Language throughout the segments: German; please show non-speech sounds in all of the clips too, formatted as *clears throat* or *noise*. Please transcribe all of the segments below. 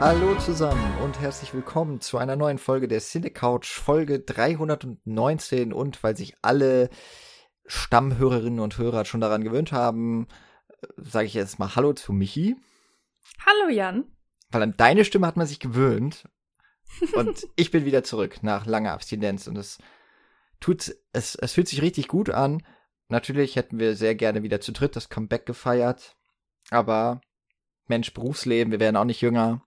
Hallo zusammen und herzlich willkommen zu einer neuen Folge der Cine Couch, Folge 319. Und weil sich alle Stammhörerinnen und Hörer schon daran gewöhnt haben, sage ich jetzt mal Hallo zu Michi. Hallo Jan. Weil an deine Stimme hat man sich gewöhnt. Und *laughs* ich bin wieder zurück nach langer Abstinenz. Und es tut, es, es fühlt sich richtig gut an. Natürlich hätten wir sehr gerne wieder zu dritt das Comeback gefeiert. Aber Mensch, Berufsleben, wir werden auch nicht jünger.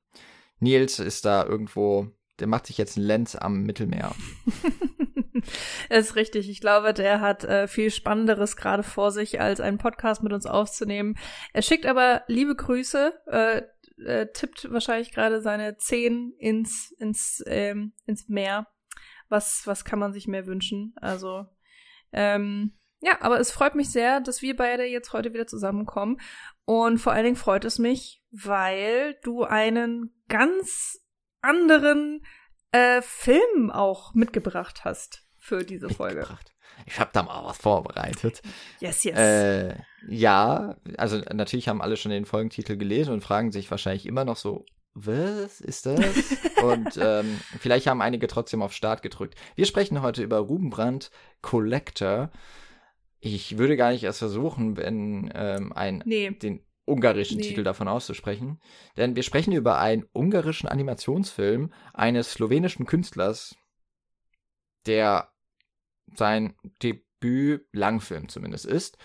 Nils ist da irgendwo, der macht sich jetzt ein Lenz am Mittelmeer. *laughs* Ist richtig. Ich glaube, der hat äh, viel Spannenderes gerade vor sich, als einen Podcast mit uns aufzunehmen. Er schickt aber liebe Grüße, äh, äh, tippt wahrscheinlich gerade seine Zehen ins, ins, ähm, ins Meer. Was, was kann man sich mehr wünschen? Also, ähm, ja, aber es freut mich sehr, dass wir beide jetzt heute wieder zusammenkommen. Und vor allen Dingen freut es mich, weil du einen ganz anderen äh, Film auch mitgebracht hast für diese Folge. Ich habe da mal was vorbereitet. Yes, yes. Äh, ja, also natürlich haben alle schon den Folgentitel gelesen und fragen sich wahrscheinlich immer noch so, was ist das? *laughs* und ähm, vielleicht haben einige trotzdem auf Start gedrückt. Wir sprechen heute über Ruben Brandt Collector. Ich würde gar nicht erst versuchen, wenn ähm, ein nee. den ungarischen nee. Titel davon auszusprechen. Denn wir sprechen über einen ungarischen Animationsfilm eines slowenischen Künstlers, der sein Debüt-Langfilm zumindest ist.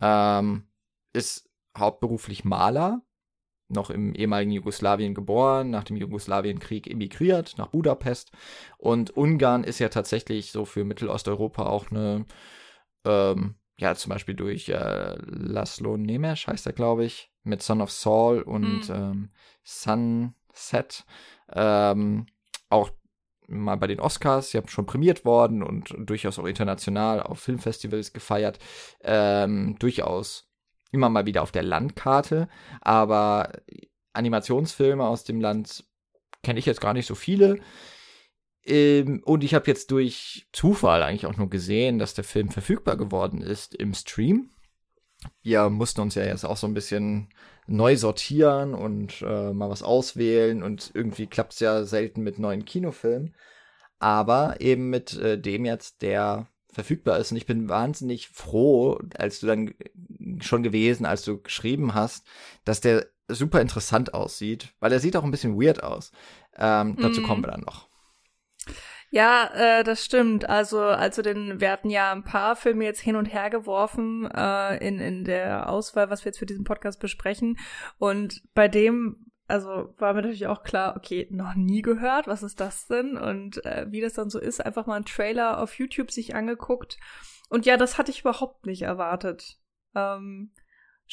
Ähm, ist hauptberuflich Maler, noch im ehemaligen Jugoslawien geboren, nach dem Jugoslawienkrieg emigriert nach Budapest. Und Ungarn ist ja tatsächlich so für Mittelosteuropa auch eine, ähm, ja, zum Beispiel durch äh, Laszlo Nemes heißt er, glaube ich, mit Son of Saul und mhm. ähm, Sunset. Ähm, auch mal bei den Oscars, sie haben schon prämiert worden und durchaus auch international auf Filmfestivals gefeiert. Ähm, durchaus immer mal wieder auf der Landkarte, aber Animationsfilme aus dem Land kenne ich jetzt gar nicht so viele. Ähm, und ich habe jetzt durch Zufall eigentlich auch nur gesehen, dass der Film verfügbar geworden ist im Stream. Wir mussten uns ja jetzt auch so ein bisschen neu sortieren und äh, mal was auswählen und irgendwie klappt es ja selten mit neuen Kinofilmen. Aber eben mit äh, dem jetzt, der verfügbar ist. Und ich bin wahnsinnig froh, als du dann schon gewesen, als du geschrieben hast, dass der super interessant aussieht, weil er sieht auch ein bisschen weird aus. Ähm, dazu mm. kommen wir dann noch. Ja, äh, das stimmt. Also, also den, wir hatten ja ein paar Filme jetzt hin und her geworfen äh, in, in der Auswahl, was wir jetzt für diesen Podcast besprechen. Und bei dem, also war mir natürlich auch klar, okay, noch nie gehört, was ist das denn? Und äh, wie das dann so ist, einfach mal einen Trailer auf YouTube sich angeguckt. Und ja, das hatte ich überhaupt nicht erwartet. Ähm,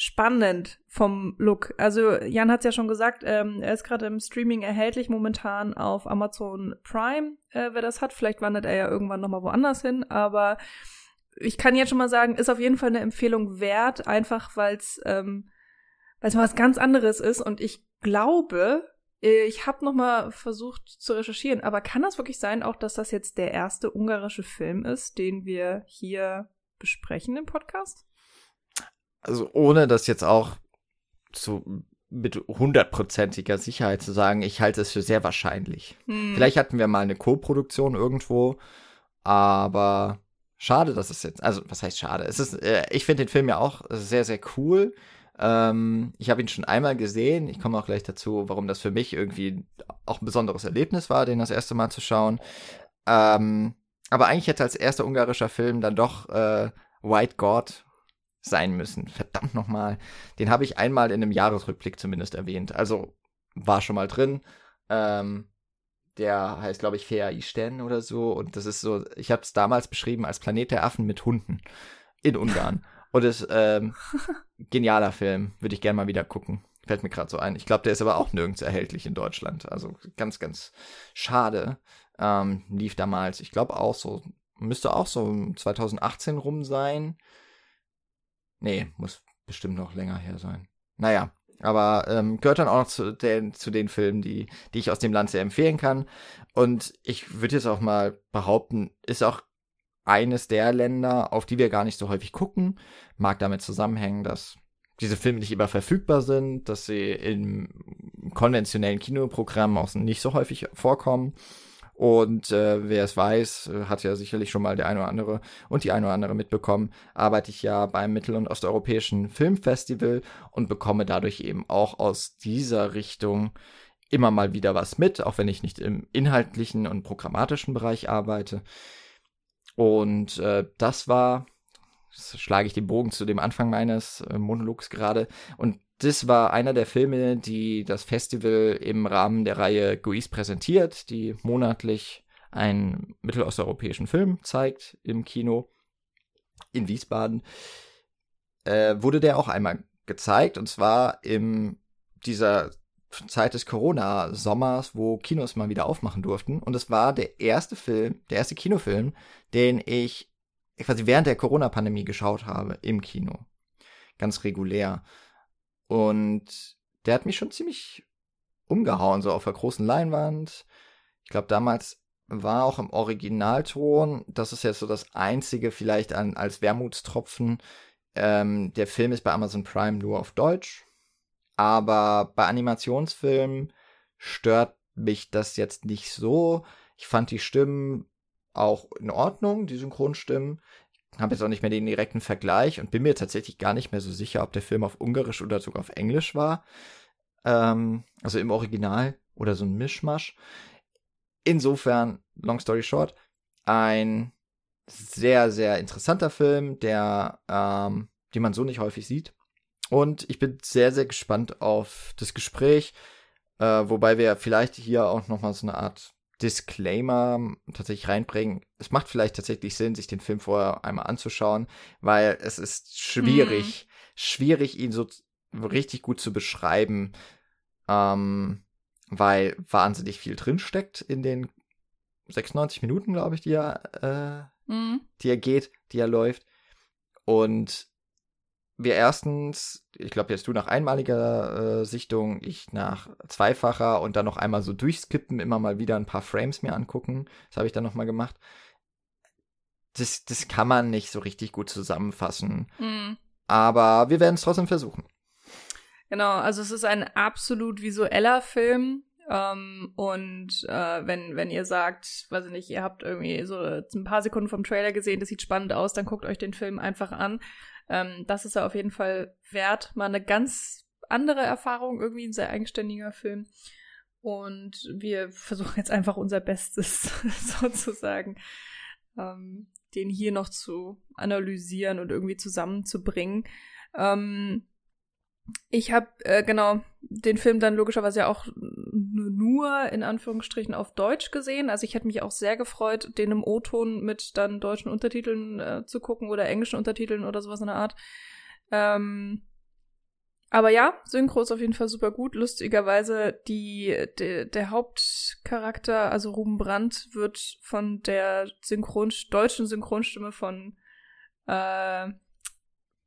spannend vom Look. Also Jan hat es ja schon gesagt, ähm, er ist gerade im Streaming erhältlich momentan auf Amazon Prime, äh, wer das hat. Vielleicht wandert er ja irgendwann nochmal woanders hin, aber ich kann jetzt schon mal sagen, ist auf jeden Fall eine Empfehlung wert, einfach weil es ähm, weil's mal was ganz anderes ist und ich glaube, äh, ich habe noch mal versucht zu recherchieren, aber kann das wirklich sein, auch dass das jetzt der erste ungarische Film ist, den wir hier besprechen im Podcast? Also ohne das jetzt auch zu mit hundertprozentiger Sicherheit zu sagen, ich halte es für sehr wahrscheinlich. Hm. Vielleicht hatten wir mal eine Co-Produktion irgendwo, aber schade, dass es jetzt, also was heißt schade? Es ist, äh, ich finde den Film ja auch sehr, sehr cool. Ähm, ich habe ihn schon einmal gesehen. Ich komme auch gleich dazu, warum das für mich irgendwie auch ein besonderes Erlebnis war, den das erste Mal zu schauen. Ähm, aber eigentlich hätte als erster ungarischer Film dann doch äh, White God sein müssen. Verdammt nochmal. Den habe ich einmal in einem Jahresrückblick zumindest erwähnt. Also war schon mal drin. Ähm, der heißt, glaube ich, Fea Isten oder so. Und das ist so, ich habe es damals beschrieben als Planet der Affen mit Hunden in Ungarn. *laughs* Und ist ähm, genialer Film. Würde ich gerne mal wieder gucken. Fällt mir gerade so ein. Ich glaube, der ist aber auch nirgends erhältlich in Deutschland. Also ganz, ganz schade. Ähm, lief damals, ich glaube auch so, müsste auch so 2018 rum sein. Nee, muss bestimmt noch länger her sein. Naja, aber ähm, gehört dann auch noch zu den, zu den Filmen, die, die ich aus dem Land sehr empfehlen kann. Und ich würde jetzt auch mal behaupten, ist auch eines der Länder, auf die wir gar nicht so häufig gucken. Mag damit zusammenhängen, dass diese Filme nicht immer verfügbar sind, dass sie im konventionellen Kinoprogramm auch nicht so häufig vorkommen. Und äh, wer es weiß, hat ja sicherlich schon mal der eine oder andere und die eine oder andere mitbekommen, arbeite ich ja beim Mittel- und Osteuropäischen Filmfestival und bekomme dadurch eben auch aus dieser Richtung immer mal wieder was mit, auch wenn ich nicht im inhaltlichen und programmatischen Bereich arbeite. Und äh, das war, schlage ich den Bogen zu dem Anfang meines äh, Monologs gerade, und das war einer der Filme, die das Festival im Rahmen der Reihe GUIS präsentiert, die monatlich einen mittelosteuropäischen Film zeigt im Kino in Wiesbaden. Äh, wurde der auch einmal gezeigt und zwar in dieser Zeit des Corona-Sommers, wo Kinos mal wieder aufmachen durften. Und es war der erste Film, der erste Kinofilm, den ich quasi während der Corona-Pandemie geschaut habe im Kino. Ganz regulär. Und der hat mich schon ziemlich umgehauen, so auf der großen Leinwand. Ich glaube, damals war auch im Originalton, das ist jetzt so das einzige vielleicht an, als Wermutstropfen. Ähm, der Film ist bei Amazon Prime nur auf Deutsch. Aber bei Animationsfilmen stört mich das jetzt nicht so. Ich fand die Stimmen auch in Ordnung, die Synchronstimmen habe jetzt auch nicht mehr den direkten Vergleich und bin mir tatsächlich gar nicht mehr so sicher, ob der Film auf Ungarisch oder sogar auf Englisch war. Ähm, also im Original oder so ein Mischmasch. Insofern, long story short, ein sehr, sehr interessanter Film, der, ähm, den man so nicht häufig sieht. Und ich bin sehr, sehr gespannt auf das Gespräch, äh, wobei wir vielleicht hier auch nochmal so eine Art Disclaimer tatsächlich reinbringen. Es macht vielleicht tatsächlich Sinn, sich den Film vorher einmal anzuschauen, weil es ist schwierig, mm. schwierig, ihn so richtig gut zu beschreiben, ähm, weil wahnsinnig viel drinsteckt in den 96 Minuten, glaube ich, die er, äh, mm. die er geht, die er läuft. Und wir erstens, ich glaube jetzt du nach einmaliger äh, Sichtung, ich nach zweifacher und dann noch einmal so durchskippen, immer mal wieder ein paar Frames mir angucken. Das habe ich dann nochmal gemacht. Das, das kann man nicht so richtig gut zusammenfassen. Mhm. Aber wir werden es trotzdem versuchen. Genau, also es ist ein absolut visueller Film. Ähm, und äh, wenn, wenn ihr sagt, weiß ich nicht, ihr habt irgendwie so ein paar Sekunden vom Trailer gesehen, das sieht spannend aus, dann guckt euch den Film einfach an. Ähm, das ist ja auf jeden Fall wert. Mal eine ganz andere Erfahrung, irgendwie ein sehr eigenständiger Film. Und wir versuchen jetzt einfach unser Bestes *laughs* sozusagen, ähm, den hier noch zu analysieren und irgendwie zusammenzubringen. Ähm, ich habe äh, genau den Film dann logischerweise ja auch nur in Anführungsstrichen auf Deutsch gesehen. Also ich hätte mich auch sehr gefreut, den im O-Ton mit dann deutschen Untertiteln äh, zu gucken oder englischen Untertiteln oder sowas in der Art. Ähm, aber ja, Synchro ist auf jeden Fall super gut. Lustigerweise die, de, der Hauptcharakter, also Ruben Brandt, wird von der Synchron deutschen Synchronstimme von äh,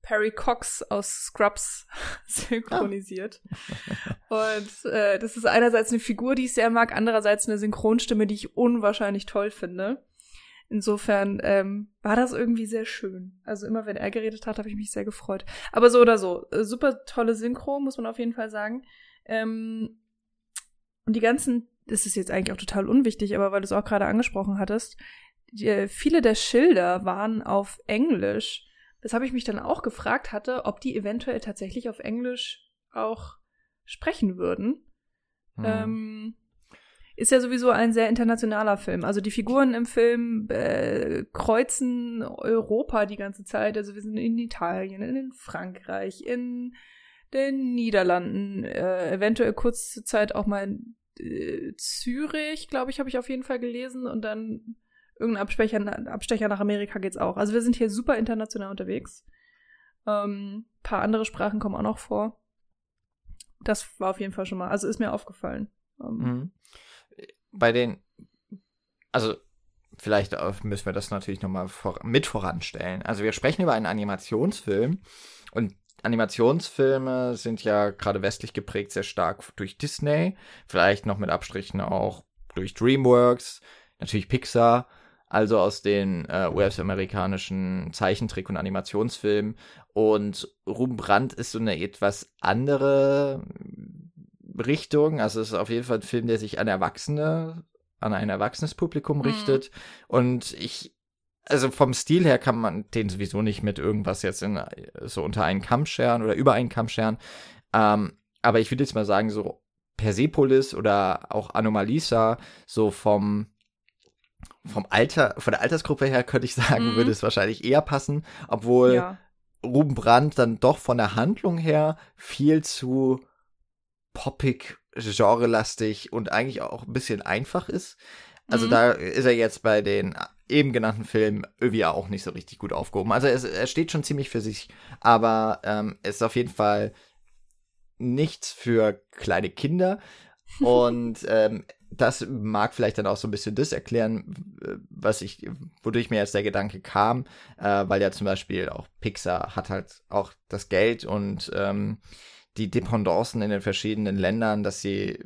Perry Cox aus Scrubs *laughs* synchronisiert. Ah. Und äh, das ist einerseits eine Figur, die ich sehr mag, andererseits eine Synchronstimme, die ich unwahrscheinlich toll finde. Insofern ähm, war das irgendwie sehr schön. Also immer, wenn er geredet hat, habe ich mich sehr gefreut. Aber so oder so, äh, super tolle Synchro, muss man auf jeden Fall sagen. Ähm, und die ganzen, das ist jetzt eigentlich auch total unwichtig, aber weil du es auch gerade angesprochen hattest, die, äh, viele der Schilder waren auf Englisch weshalb ich mich dann auch gefragt hatte, ob die eventuell tatsächlich auf Englisch auch sprechen würden. Hm. Ähm, ist ja sowieso ein sehr internationaler Film. Also die Figuren im Film äh, kreuzen Europa die ganze Zeit. Also wir sind in Italien, in Frankreich, in den Niederlanden, äh, eventuell kurze Zeit auch mal in äh, Zürich, glaube ich, habe ich auf jeden Fall gelesen und dann irgendein Abstecher, Abstecher nach Amerika geht's auch. Also wir sind hier super international unterwegs. Ähm, paar andere Sprachen kommen auch noch vor. Das war auf jeden Fall schon mal, also ist mir aufgefallen. Ähm, mhm. Bei den, also vielleicht müssen wir das natürlich nochmal vor, mit voranstellen. Also wir sprechen über einen Animationsfilm und Animationsfilme sind ja gerade westlich geprägt sehr stark durch Disney, vielleicht noch mit Abstrichen auch durch DreamWorks, natürlich Pixar also aus den äh, US-amerikanischen Zeichentrick- und Animationsfilmen. Und Ruben Brandt ist so eine etwas andere Richtung. Also es ist auf jeden Fall ein Film, der sich an Erwachsene, an ein erwachsenes Publikum Mhm. richtet. Und ich, also vom Stil her kann man den sowieso nicht mit irgendwas jetzt in so unter einen Kamm scheren oder über einen Kamm scheren. Ähm, aber ich würde jetzt mal sagen, so Persepolis oder auch Anomalisa, so vom vom Alter, von der Altersgruppe her könnte ich sagen, Mhm. würde es wahrscheinlich eher passen, obwohl Ja. Ruben Brandt dann doch von der Handlung her viel zu poppig, genrelastig und eigentlich auch ein bisschen einfach ist. Also Mhm. da ist er jetzt bei den eben genannten Filmen irgendwie auch nicht so richtig gut aufgehoben. Also es, er steht schon ziemlich für sich, aber ähm, es ist auf jeden Fall nichts für kleine Kinder. Und ähm, das mag vielleicht dann auch so ein bisschen das erklären, was ich, wodurch mir jetzt der Gedanke kam, äh, weil ja zum Beispiel auch Pixar hat halt auch das Geld und ähm, die Dependancen in den verschiedenen Ländern, dass sie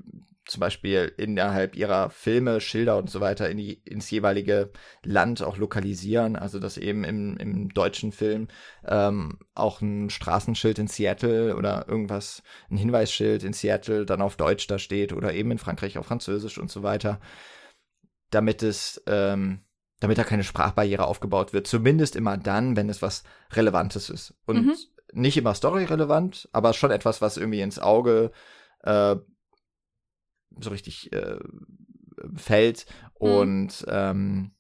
zum Beispiel innerhalb ihrer Filme, Schilder und so weiter in die, ins jeweilige Land auch lokalisieren. Also dass eben im, im deutschen Film ähm, auch ein Straßenschild in Seattle oder irgendwas, ein Hinweisschild in Seattle dann auf Deutsch da steht oder eben in Frankreich auf Französisch und so weiter. Damit es, ähm, damit da keine Sprachbarriere aufgebaut wird. Zumindest immer dann, wenn es was Relevantes ist. Und Mhm. nicht immer storyrelevant, aber schon etwas, was irgendwie ins Auge äh, so richtig äh, fällt Mhm. und ähm,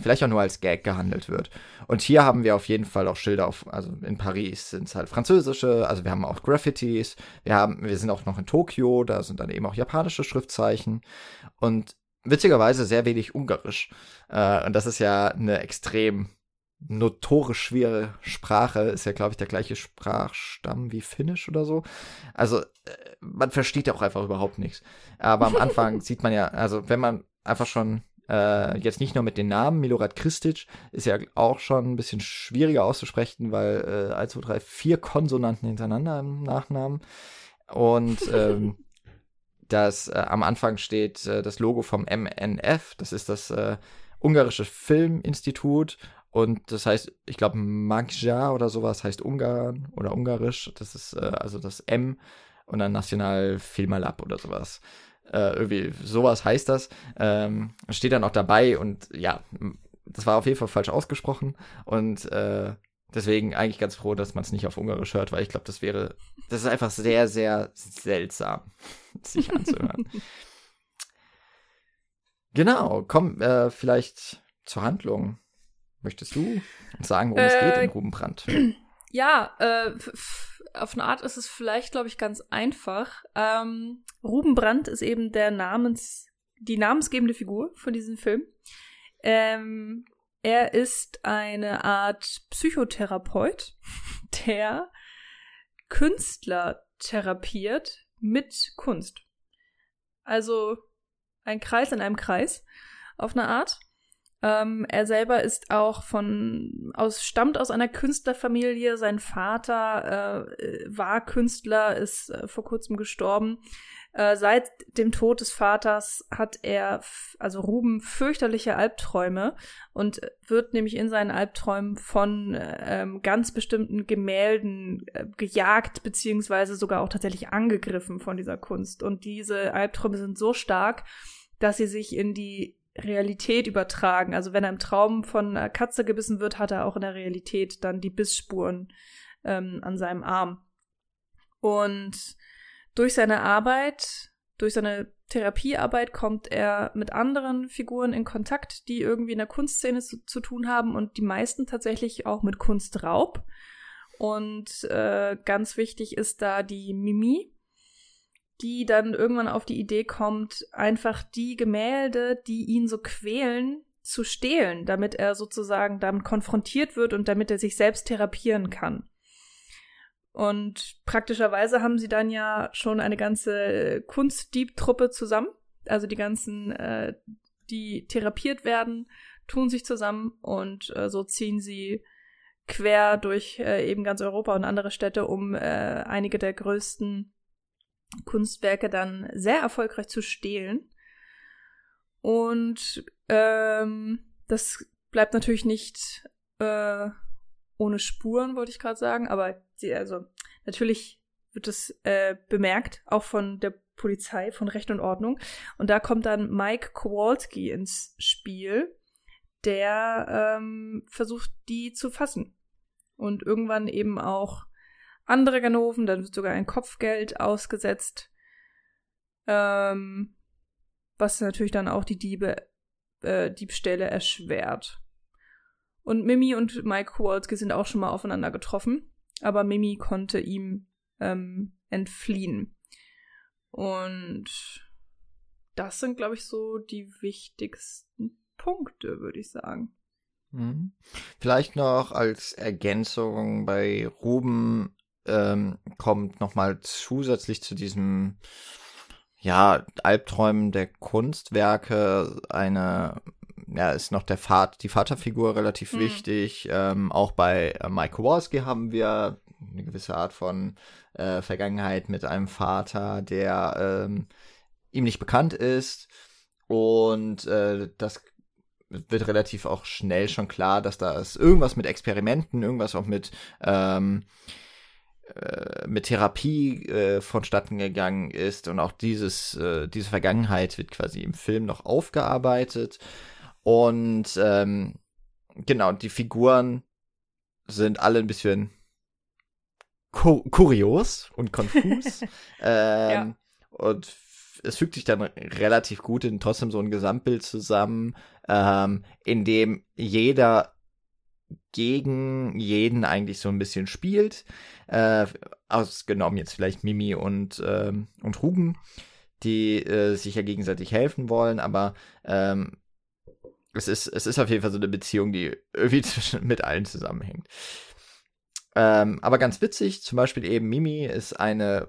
vielleicht auch nur als Gag gehandelt wird. Und hier haben wir auf jeden Fall auch Schilder auf, also in Paris sind es halt französische, also wir haben auch Graffitis, wir haben, wir sind auch noch in Tokio, da sind dann eben auch japanische Schriftzeichen und witzigerweise sehr wenig Ungarisch. Äh, und das ist ja eine extrem notorisch schwere Sprache, ist ja, glaube ich, der gleiche Sprachstamm wie Finnisch oder so. Also, äh, man versteht ja auch einfach überhaupt nichts. Aber am Anfang *laughs* sieht man ja, also, wenn man einfach schon äh, jetzt nicht nur mit den Namen, Milorad Kristic ist ja auch schon ein bisschen schwieriger auszusprechen, weil äh, 1, 2, 3, vier Konsonanten hintereinander im Nachnamen. Und *laughs* ähm, das äh, am Anfang steht äh, das Logo vom MNF, das ist das äh, ungarische Filminstitut und das heißt, ich glaube, Magja oder sowas heißt Ungarn oder Ungarisch. Das ist äh, also das M und dann National Filmalab oder sowas. Äh, irgendwie sowas heißt das. Ähm, steht dann auch dabei und ja, das war auf jeden Fall falsch ausgesprochen und äh, deswegen eigentlich ganz froh, dass man es nicht auf Ungarisch hört, weil ich glaube, das wäre, das ist einfach sehr, sehr seltsam, *laughs* sich anzuhören. genau, komm, äh, vielleicht zur Handlung. Möchtest du sagen, worum es Äh, geht in Rubenbrand? *clears throat* Ja, äh, auf eine Art ist es vielleicht, glaube ich, ganz einfach. Ähm, Ruben Brandt ist eben der Namens, die namensgebende Figur von diesem Film. Ähm, er ist eine Art Psychotherapeut, *laughs* der Künstler therapiert mit Kunst. Also ein Kreis in einem Kreis, auf eine Art. Ähm, er selber ist auch von aus stammt aus einer Künstlerfamilie. Sein Vater äh, war Künstler, ist äh, vor kurzem gestorben. Äh, seit dem Tod des Vaters hat er, also Ruben, fürchterliche Albträume und wird nämlich in seinen Albträumen von äh, ähm, ganz bestimmten Gemälden äh, gejagt, beziehungsweise sogar auch tatsächlich angegriffen von dieser Kunst. Und diese Albträume sind so stark, dass sie sich in die Realität übertragen. Also wenn er im Traum von einer Katze gebissen wird, hat er auch in der Realität dann die Bissspuren ähm, an seinem Arm. Und durch seine Arbeit, durch seine Therapiearbeit kommt er mit anderen Figuren in Kontakt, die irgendwie in der Kunstszene zu, zu tun haben und die meisten tatsächlich auch mit Kunstraub. Und äh, ganz wichtig ist da die Mimi, die dann irgendwann auf die Idee kommt, einfach die Gemälde, die ihn so quälen, zu stehlen, damit er sozusagen damit konfrontiert wird und damit er sich selbst therapieren kann. Und praktischerweise haben sie dann ja schon eine ganze Kunstdieb-Truppe zusammen. Also die ganzen, äh, die therapiert werden, tun sich zusammen und äh, so ziehen sie quer durch äh, eben ganz Europa und andere Städte, um äh, einige der größten Kunstwerke dann sehr erfolgreich zu stehlen. Und ähm, das bleibt natürlich nicht äh, ohne Spuren, wollte ich gerade sagen, aber die, also natürlich wird es äh, bemerkt, auch von der Polizei von Recht und Ordnung. Und da kommt dann Mike Kowalski ins Spiel, der ähm, versucht, die zu fassen. Und irgendwann eben auch andere Ganoven, dann wird sogar ein Kopfgeld ausgesetzt, ähm, was natürlich dann auch die Diebe, äh, Diebstähle erschwert. Und Mimi und Mike Kowalski sind auch schon mal aufeinander getroffen, aber Mimi konnte ihm ähm, entfliehen. Und das sind, glaube ich, so die wichtigsten Punkte, würde ich sagen. Mhm. Vielleicht noch als Ergänzung bei Ruben ähm, kommt nochmal zusätzlich zu diesem ja, Albträumen der Kunstwerke eine, ja, ist noch der Vater, die Vaterfigur relativ mhm. wichtig. Ähm, auch bei äh, Mike Kowalski haben wir eine gewisse Art von äh, Vergangenheit mit einem Vater, der ähm, ihm nicht bekannt ist. Und äh, das wird relativ auch schnell schon klar, dass da ist irgendwas mit Experimenten, irgendwas auch mit ähm, äh, mit Therapie äh, vonstatten gegangen ist und auch dieses äh, diese Vergangenheit wird quasi im Film noch aufgearbeitet und ähm, genau die Figuren sind alle ein bisschen kur kurios und konfus. *laughs* ähm, ja. Und es fügt sich dann relativ gut in trotzdem so ein Gesamtbild zusammen, ähm, in dem jeder gegen jeden eigentlich so ein bisschen spielt. Äh, ausgenommen jetzt vielleicht Mimi und, ähm, und Ruben, die äh, sich ja gegenseitig helfen wollen, aber ähm, es ist, es ist auf jeden Fall so eine Beziehung, die irgendwie *laughs* zwischen, mit allen zusammenhängt. Ähm, aber ganz witzig, zum Beispiel eben Mimi ist eine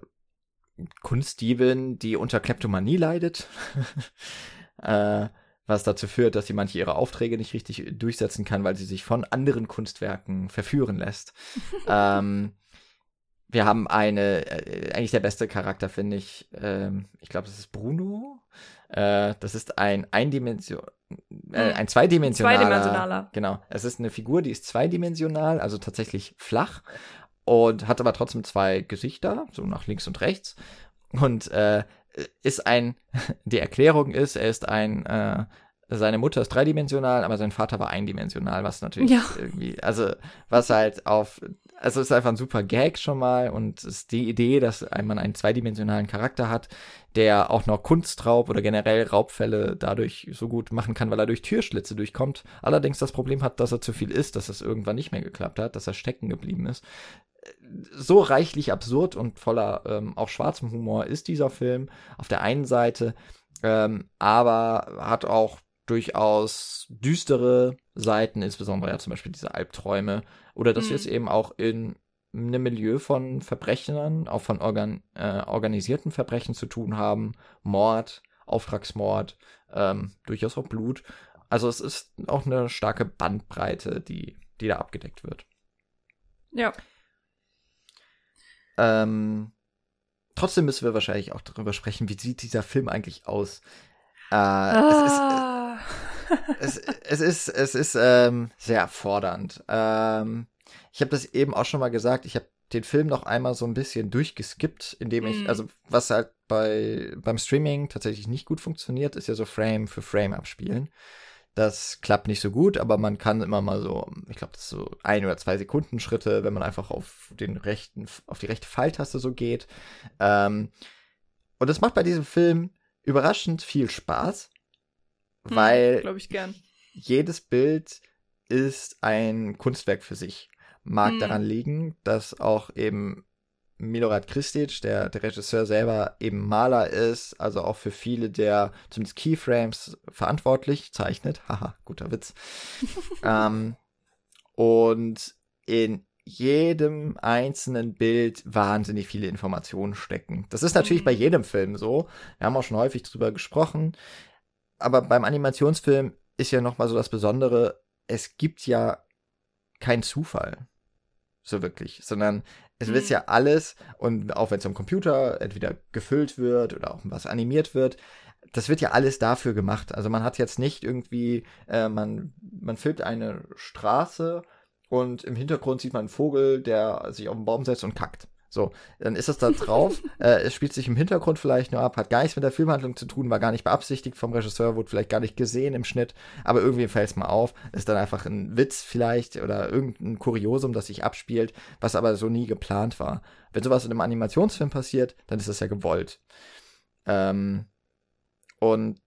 Kunstdiebin, die unter Kleptomanie leidet. *laughs* äh, was dazu führt, dass sie manche ihrer Aufträge nicht richtig durchsetzen kann, weil sie sich von anderen Kunstwerken verführen lässt. *laughs* ähm, wir haben eine, äh, eigentlich der beste Charakter, finde ich. Ähm, ich glaube, das ist Bruno. Äh, das ist ein Eindimension, äh, hm. ein zweidimensionaler. Zweidimensionaler. Genau. Es ist eine Figur, die ist zweidimensional, also tatsächlich flach und hat aber trotzdem zwei Gesichter, so nach links und rechts. Und äh, ist ein, *laughs* die Erklärung ist, er ist ein, äh, seine Mutter ist dreidimensional, aber sein Vater war eindimensional, was natürlich ja. irgendwie, also was halt auf also es ist einfach ein super Gag schon mal und es ist die Idee, dass man einen zweidimensionalen Charakter hat, der auch noch Kunstraub oder generell Raubfälle dadurch so gut machen kann, weil er durch Türschlitze durchkommt. Allerdings das Problem hat, dass er zu viel ist, dass es irgendwann nicht mehr geklappt hat, dass er stecken geblieben ist. So reichlich absurd und voller ähm, auch schwarzem Humor ist dieser Film auf der einen Seite, ähm, aber hat auch durchaus düstere Seiten, insbesondere ja zum Beispiel diese Albträume, oder dass mhm. wir es eben auch in einem Milieu von Verbrechern, auch von organ äh, organisierten Verbrechen zu tun haben, Mord, Auftragsmord, ähm, durchaus auch Blut. Also es ist auch eine starke Bandbreite, die, die da abgedeckt wird. Ja. Ähm, trotzdem müssen wir wahrscheinlich auch darüber sprechen, wie sieht dieser Film eigentlich aus? Äh, ah. es ist, äh, es, es ist, es ist ähm, sehr fordernd. Ähm, ich habe das eben auch schon mal gesagt, ich habe den Film noch einmal so ein bisschen durchgeskippt, indem ich, mm. also was halt bei beim Streaming tatsächlich nicht gut funktioniert, ist ja so Frame für Frame abspielen. Das klappt nicht so gut, aber man kann immer mal so, ich glaube, das ist so ein oder zwei Sekunden Schritte, wenn man einfach auf den rechten, auf die rechte Pfeiltaste so geht. Ähm, und das macht bei diesem Film überraschend viel Spaß. Hm, weil hm, ich gern. jedes Bild ist ein Kunstwerk für sich. Mag hm. daran liegen, dass auch eben Milorad Kristic, der, der Regisseur selber, eben Maler ist, also auch für viele der zumindest Keyframes verantwortlich zeichnet. Haha, guter Witz. *laughs* ähm, und in jedem einzelnen Bild wahnsinnig viele Informationen stecken. Das ist natürlich mhm. bei jedem Film so. Wir haben auch schon häufig drüber gesprochen aber beim Animationsfilm ist ja noch mal so das Besondere, es gibt ja keinen Zufall. So wirklich, sondern es wird mhm. ja alles und auch wenn es am Computer entweder gefüllt wird oder auch was animiert wird, das wird ja alles dafür gemacht. Also man hat jetzt nicht irgendwie, äh, man, man filmt eine Straße und im Hintergrund sieht man einen Vogel, der sich auf den Baum setzt und kackt. So, dann ist es da drauf. *laughs* äh, es spielt sich im Hintergrund vielleicht nur ab, hat gar nichts mit der Filmhandlung zu tun, war gar nicht beabsichtigt vom Regisseur, wurde vielleicht gar nicht gesehen im Schnitt, aber irgendwie fällt es mal auf. Ist dann einfach ein Witz vielleicht oder irgendein Kuriosum, das sich abspielt, was aber so nie geplant war. Wenn sowas in einem Animationsfilm passiert, dann ist das ja gewollt. Ähm, und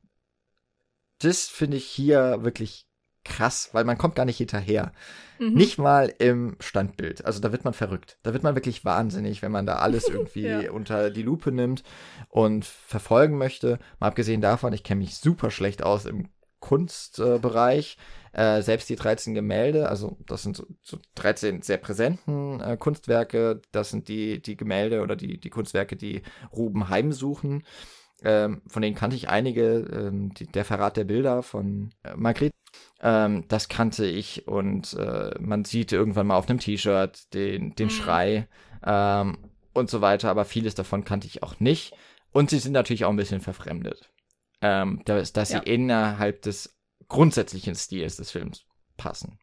das finde ich hier wirklich krass, weil man kommt gar nicht hinterher. Mhm. Nicht mal im Standbild. Also da wird man verrückt. Da wird man wirklich wahnsinnig, wenn man da alles *laughs* irgendwie ja. unter die Lupe nimmt und verfolgen möchte. Mal abgesehen davon, ich kenne mich super schlecht aus im Kunstbereich. Äh, selbst die 13 Gemälde, also das sind so, so 13 sehr präsenten äh, Kunstwerke, das sind die, die Gemälde oder die, die Kunstwerke, die Ruben heimsuchen. Ähm, von denen kannte ich einige, ähm, die, der Verrat der Bilder von äh, Margret ähm, das kannte ich und äh, man sieht irgendwann mal auf einem T-Shirt den, den mhm. Schrei ähm, und so weiter, aber vieles davon kannte ich auch nicht. Und sie sind natürlich auch ein bisschen verfremdet. Ähm, dass, dass ja. sie innerhalb des grundsätzlichen Stils des Films passen.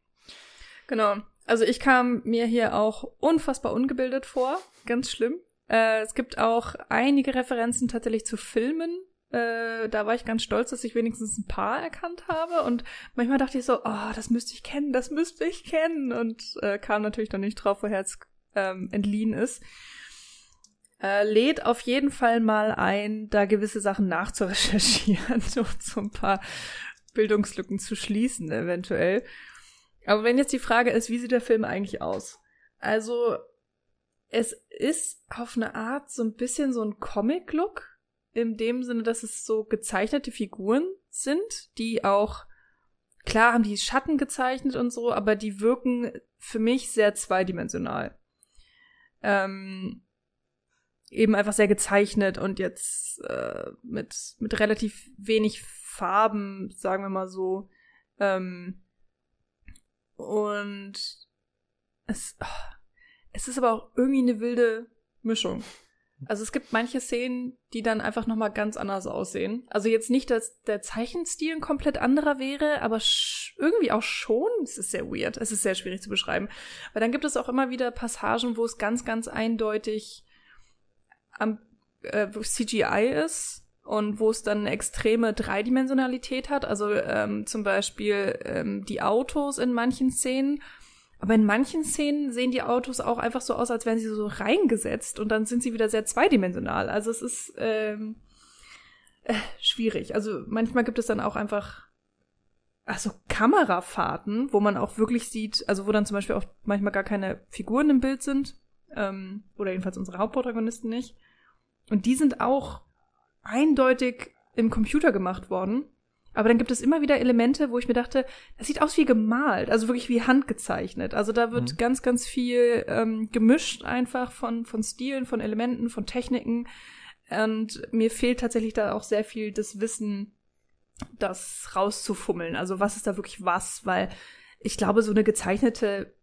Genau. Also ich kam mir hier auch unfassbar ungebildet vor. Ganz schlimm. Äh, es gibt auch einige Referenzen tatsächlich zu Filmen, äh, da war ich ganz stolz, dass ich wenigstens ein paar erkannt habe. Und manchmal dachte ich so, oh, das müsste ich kennen, das müsste ich kennen. Und äh, kam natürlich dann nicht drauf, woher es ähm, entliehen ist. Äh, lädt auf jeden Fall mal ein, da gewisse Sachen nachzurecherchieren *laughs* und so ein paar Bildungslücken zu schließen, eventuell. Aber wenn jetzt die Frage ist, wie sieht der Film eigentlich aus? Also, es ist auf eine Art so ein bisschen so ein Comic-Look in dem Sinne, dass es so gezeichnete Figuren sind, die auch, klar haben die Schatten gezeichnet und so, aber die wirken für mich sehr zweidimensional. Ähm, eben einfach sehr gezeichnet und jetzt äh, mit, mit relativ wenig Farben, sagen wir mal so. Ähm, und es, oh, es ist aber auch irgendwie eine wilde Mischung. Also es gibt manche Szenen, die dann einfach nochmal ganz anders aussehen. Also jetzt nicht, dass der Zeichenstil ein komplett anderer wäre, aber irgendwie auch schon. Es ist sehr weird. Es ist sehr schwierig zu beschreiben. Weil dann gibt es auch immer wieder Passagen, wo es ganz, ganz eindeutig am äh, CGI ist und wo es dann eine extreme Dreidimensionalität hat. Also ähm, zum Beispiel ähm, die Autos in manchen Szenen aber in manchen Szenen sehen die Autos auch einfach so aus, als wären sie so reingesetzt und dann sind sie wieder sehr zweidimensional. Also es ist ähm, äh, schwierig. Also manchmal gibt es dann auch einfach also Kamerafahrten, wo man auch wirklich sieht, also wo dann zum Beispiel auch manchmal gar keine Figuren im Bild sind ähm, oder jedenfalls unsere Hauptprotagonisten nicht. Und die sind auch eindeutig im Computer gemacht worden. Aber dann gibt es immer wieder Elemente, wo ich mir dachte, das sieht aus wie gemalt, also wirklich wie handgezeichnet. Also da wird mhm. ganz, ganz viel ähm, gemischt einfach von, von Stilen, von Elementen, von Techniken. Und mir fehlt tatsächlich da auch sehr viel das Wissen, das rauszufummeln. Also was ist da wirklich was? Weil ich glaube, so eine gezeichnete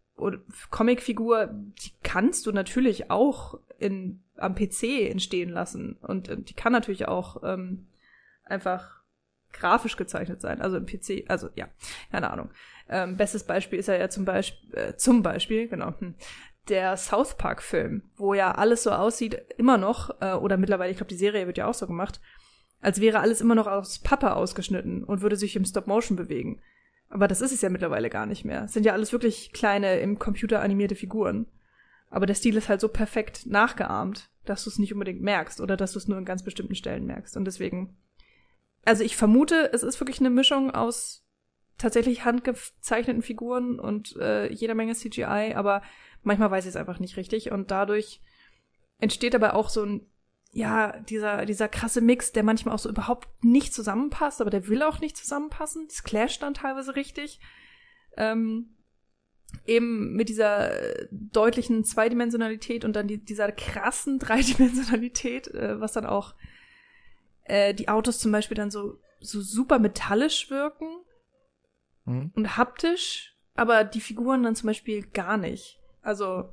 Comicfigur, die kannst du natürlich auch in, am PC entstehen lassen. Und, und die kann natürlich auch ähm, einfach grafisch gezeichnet sein, also im PC, also ja, keine Ahnung. Ähm, bestes Beispiel ist ja, ja zum Beispiel, äh, zum Beispiel, genau, hm, der South Park-Film, wo ja alles so aussieht, immer noch, äh, oder mittlerweile, ich glaube, die Serie wird ja auch so gemacht, als wäre alles immer noch aus Pappe ausgeschnitten und würde sich im Stop-Motion bewegen. Aber das ist es ja mittlerweile gar nicht mehr. Es sind ja alles wirklich kleine, im Computer animierte Figuren. Aber der Stil ist halt so perfekt nachgeahmt, dass du es nicht unbedingt merkst oder dass du es nur in ganz bestimmten Stellen merkst. Und deswegen also ich vermute, es ist wirklich eine Mischung aus tatsächlich handgezeichneten Figuren und äh, jeder Menge CGI, aber manchmal weiß ich es einfach nicht richtig und dadurch entsteht aber auch so ein ja, dieser, dieser krasse Mix, der manchmal auch so überhaupt nicht zusammenpasst, aber der will auch nicht zusammenpassen. Das clasht dann teilweise richtig. Ähm, eben mit dieser deutlichen Zweidimensionalität und dann die, dieser krassen *laughs* Dreidimensionalität, äh, was dann auch äh, die Autos zum Beispiel dann so, so super metallisch wirken mhm. und haptisch, aber die Figuren dann zum Beispiel gar nicht. Also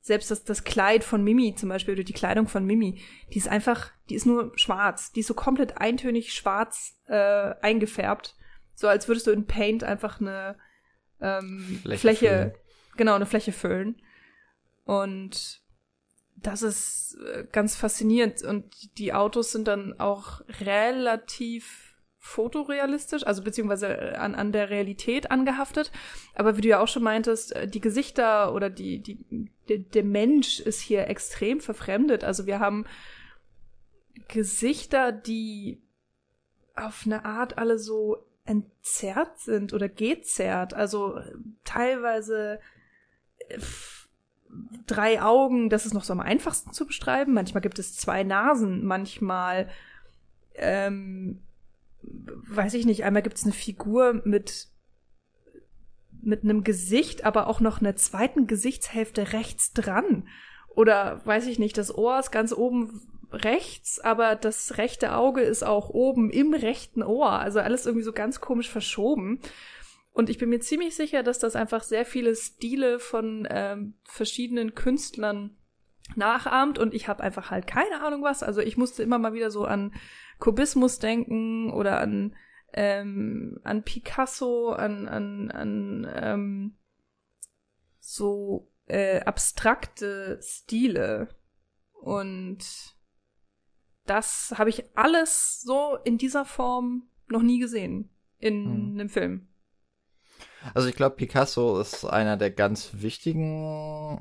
selbst das, das Kleid von Mimi zum Beispiel oder die Kleidung von Mimi, die ist einfach, die ist nur schwarz. Die ist so komplett eintönig schwarz äh, eingefärbt. So als würdest du in Paint einfach eine ähm, Fläche, Fläche genau, eine Fläche füllen. Und das ist äh, ganz faszinierend. Und die Autos sind dann auch relativ fotorealistisch, also beziehungsweise äh, an, an der Realität angehaftet. Aber wie du ja auch schon meintest, äh, die Gesichter oder die, die, der, der Mensch ist hier extrem verfremdet. Also wir haben Gesichter, die auf eine Art alle so entzerrt sind oder gezerrt. Also teilweise drei Augen, das ist noch so am einfachsten zu beschreiben. Manchmal gibt es zwei Nasen, manchmal ähm, weiß ich nicht, einmal gibt es eine Figur mit mit einem Gesicht, aber auch noch einer zweiten Gesichtshälfte rechts dran. Oder weiß ich nicht, das Ohr ist ganz oben rechts, aber das rechte Auge ist auch oben im rechten Ohr. Also alles irgendwie so ganz komisch verschoben. Und ich bin mir ziemlich sicher, dass das einfach sehr viele Stile von ähm, verschiedenen Künstlern nachahmt und ich habe einfach halt keine Ahnung was. Also ich musste immer mal wieder so an Kubismus denken oder an, ähm, an Picasso, an, an, an ähm, so äh, abstrakte Stile. Und das habe ich alles so in dieser Form noch nie gesehen in hm. einem Film. Also ich glaube, Picasso ist einer der ganz wichtigen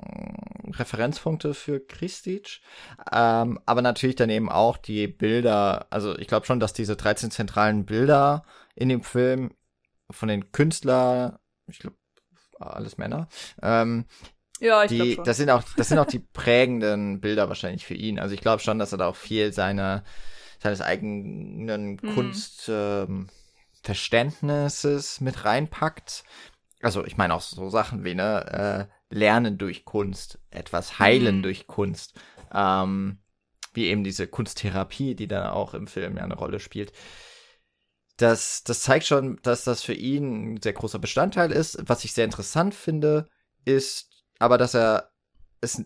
Referenzpunkte für Christic. Ähm, aber natürlich dann eben auch die Bilder. Also ich glaube schon, dass diese 13 zentralen Bilder in dem Film von den Künstlern, ich glaube, alles Männer, ähm, ja, ich glaube schon. Das sind auch, das sind auch die prägenden Bilder wahrscheinlich für ihn. Also ich glaube schon, dass er da auch viel seiner, seines eigenen mhm. Kunst, ähm, Verständnisses mit reinpackt. Also ich meine auch so Sachen wie ne äh, Lernen durch Kunst, etwas heilen mhm. durch Kunst, ähm, wie eben diese Kunsttherapie, die da auch im Film ja eine Rolle spielt. Das, das zeigt schon, dass das für ihn ein sehr großer Bestandteil ist. Was ich sehr interessant finde, ist aber, dass er es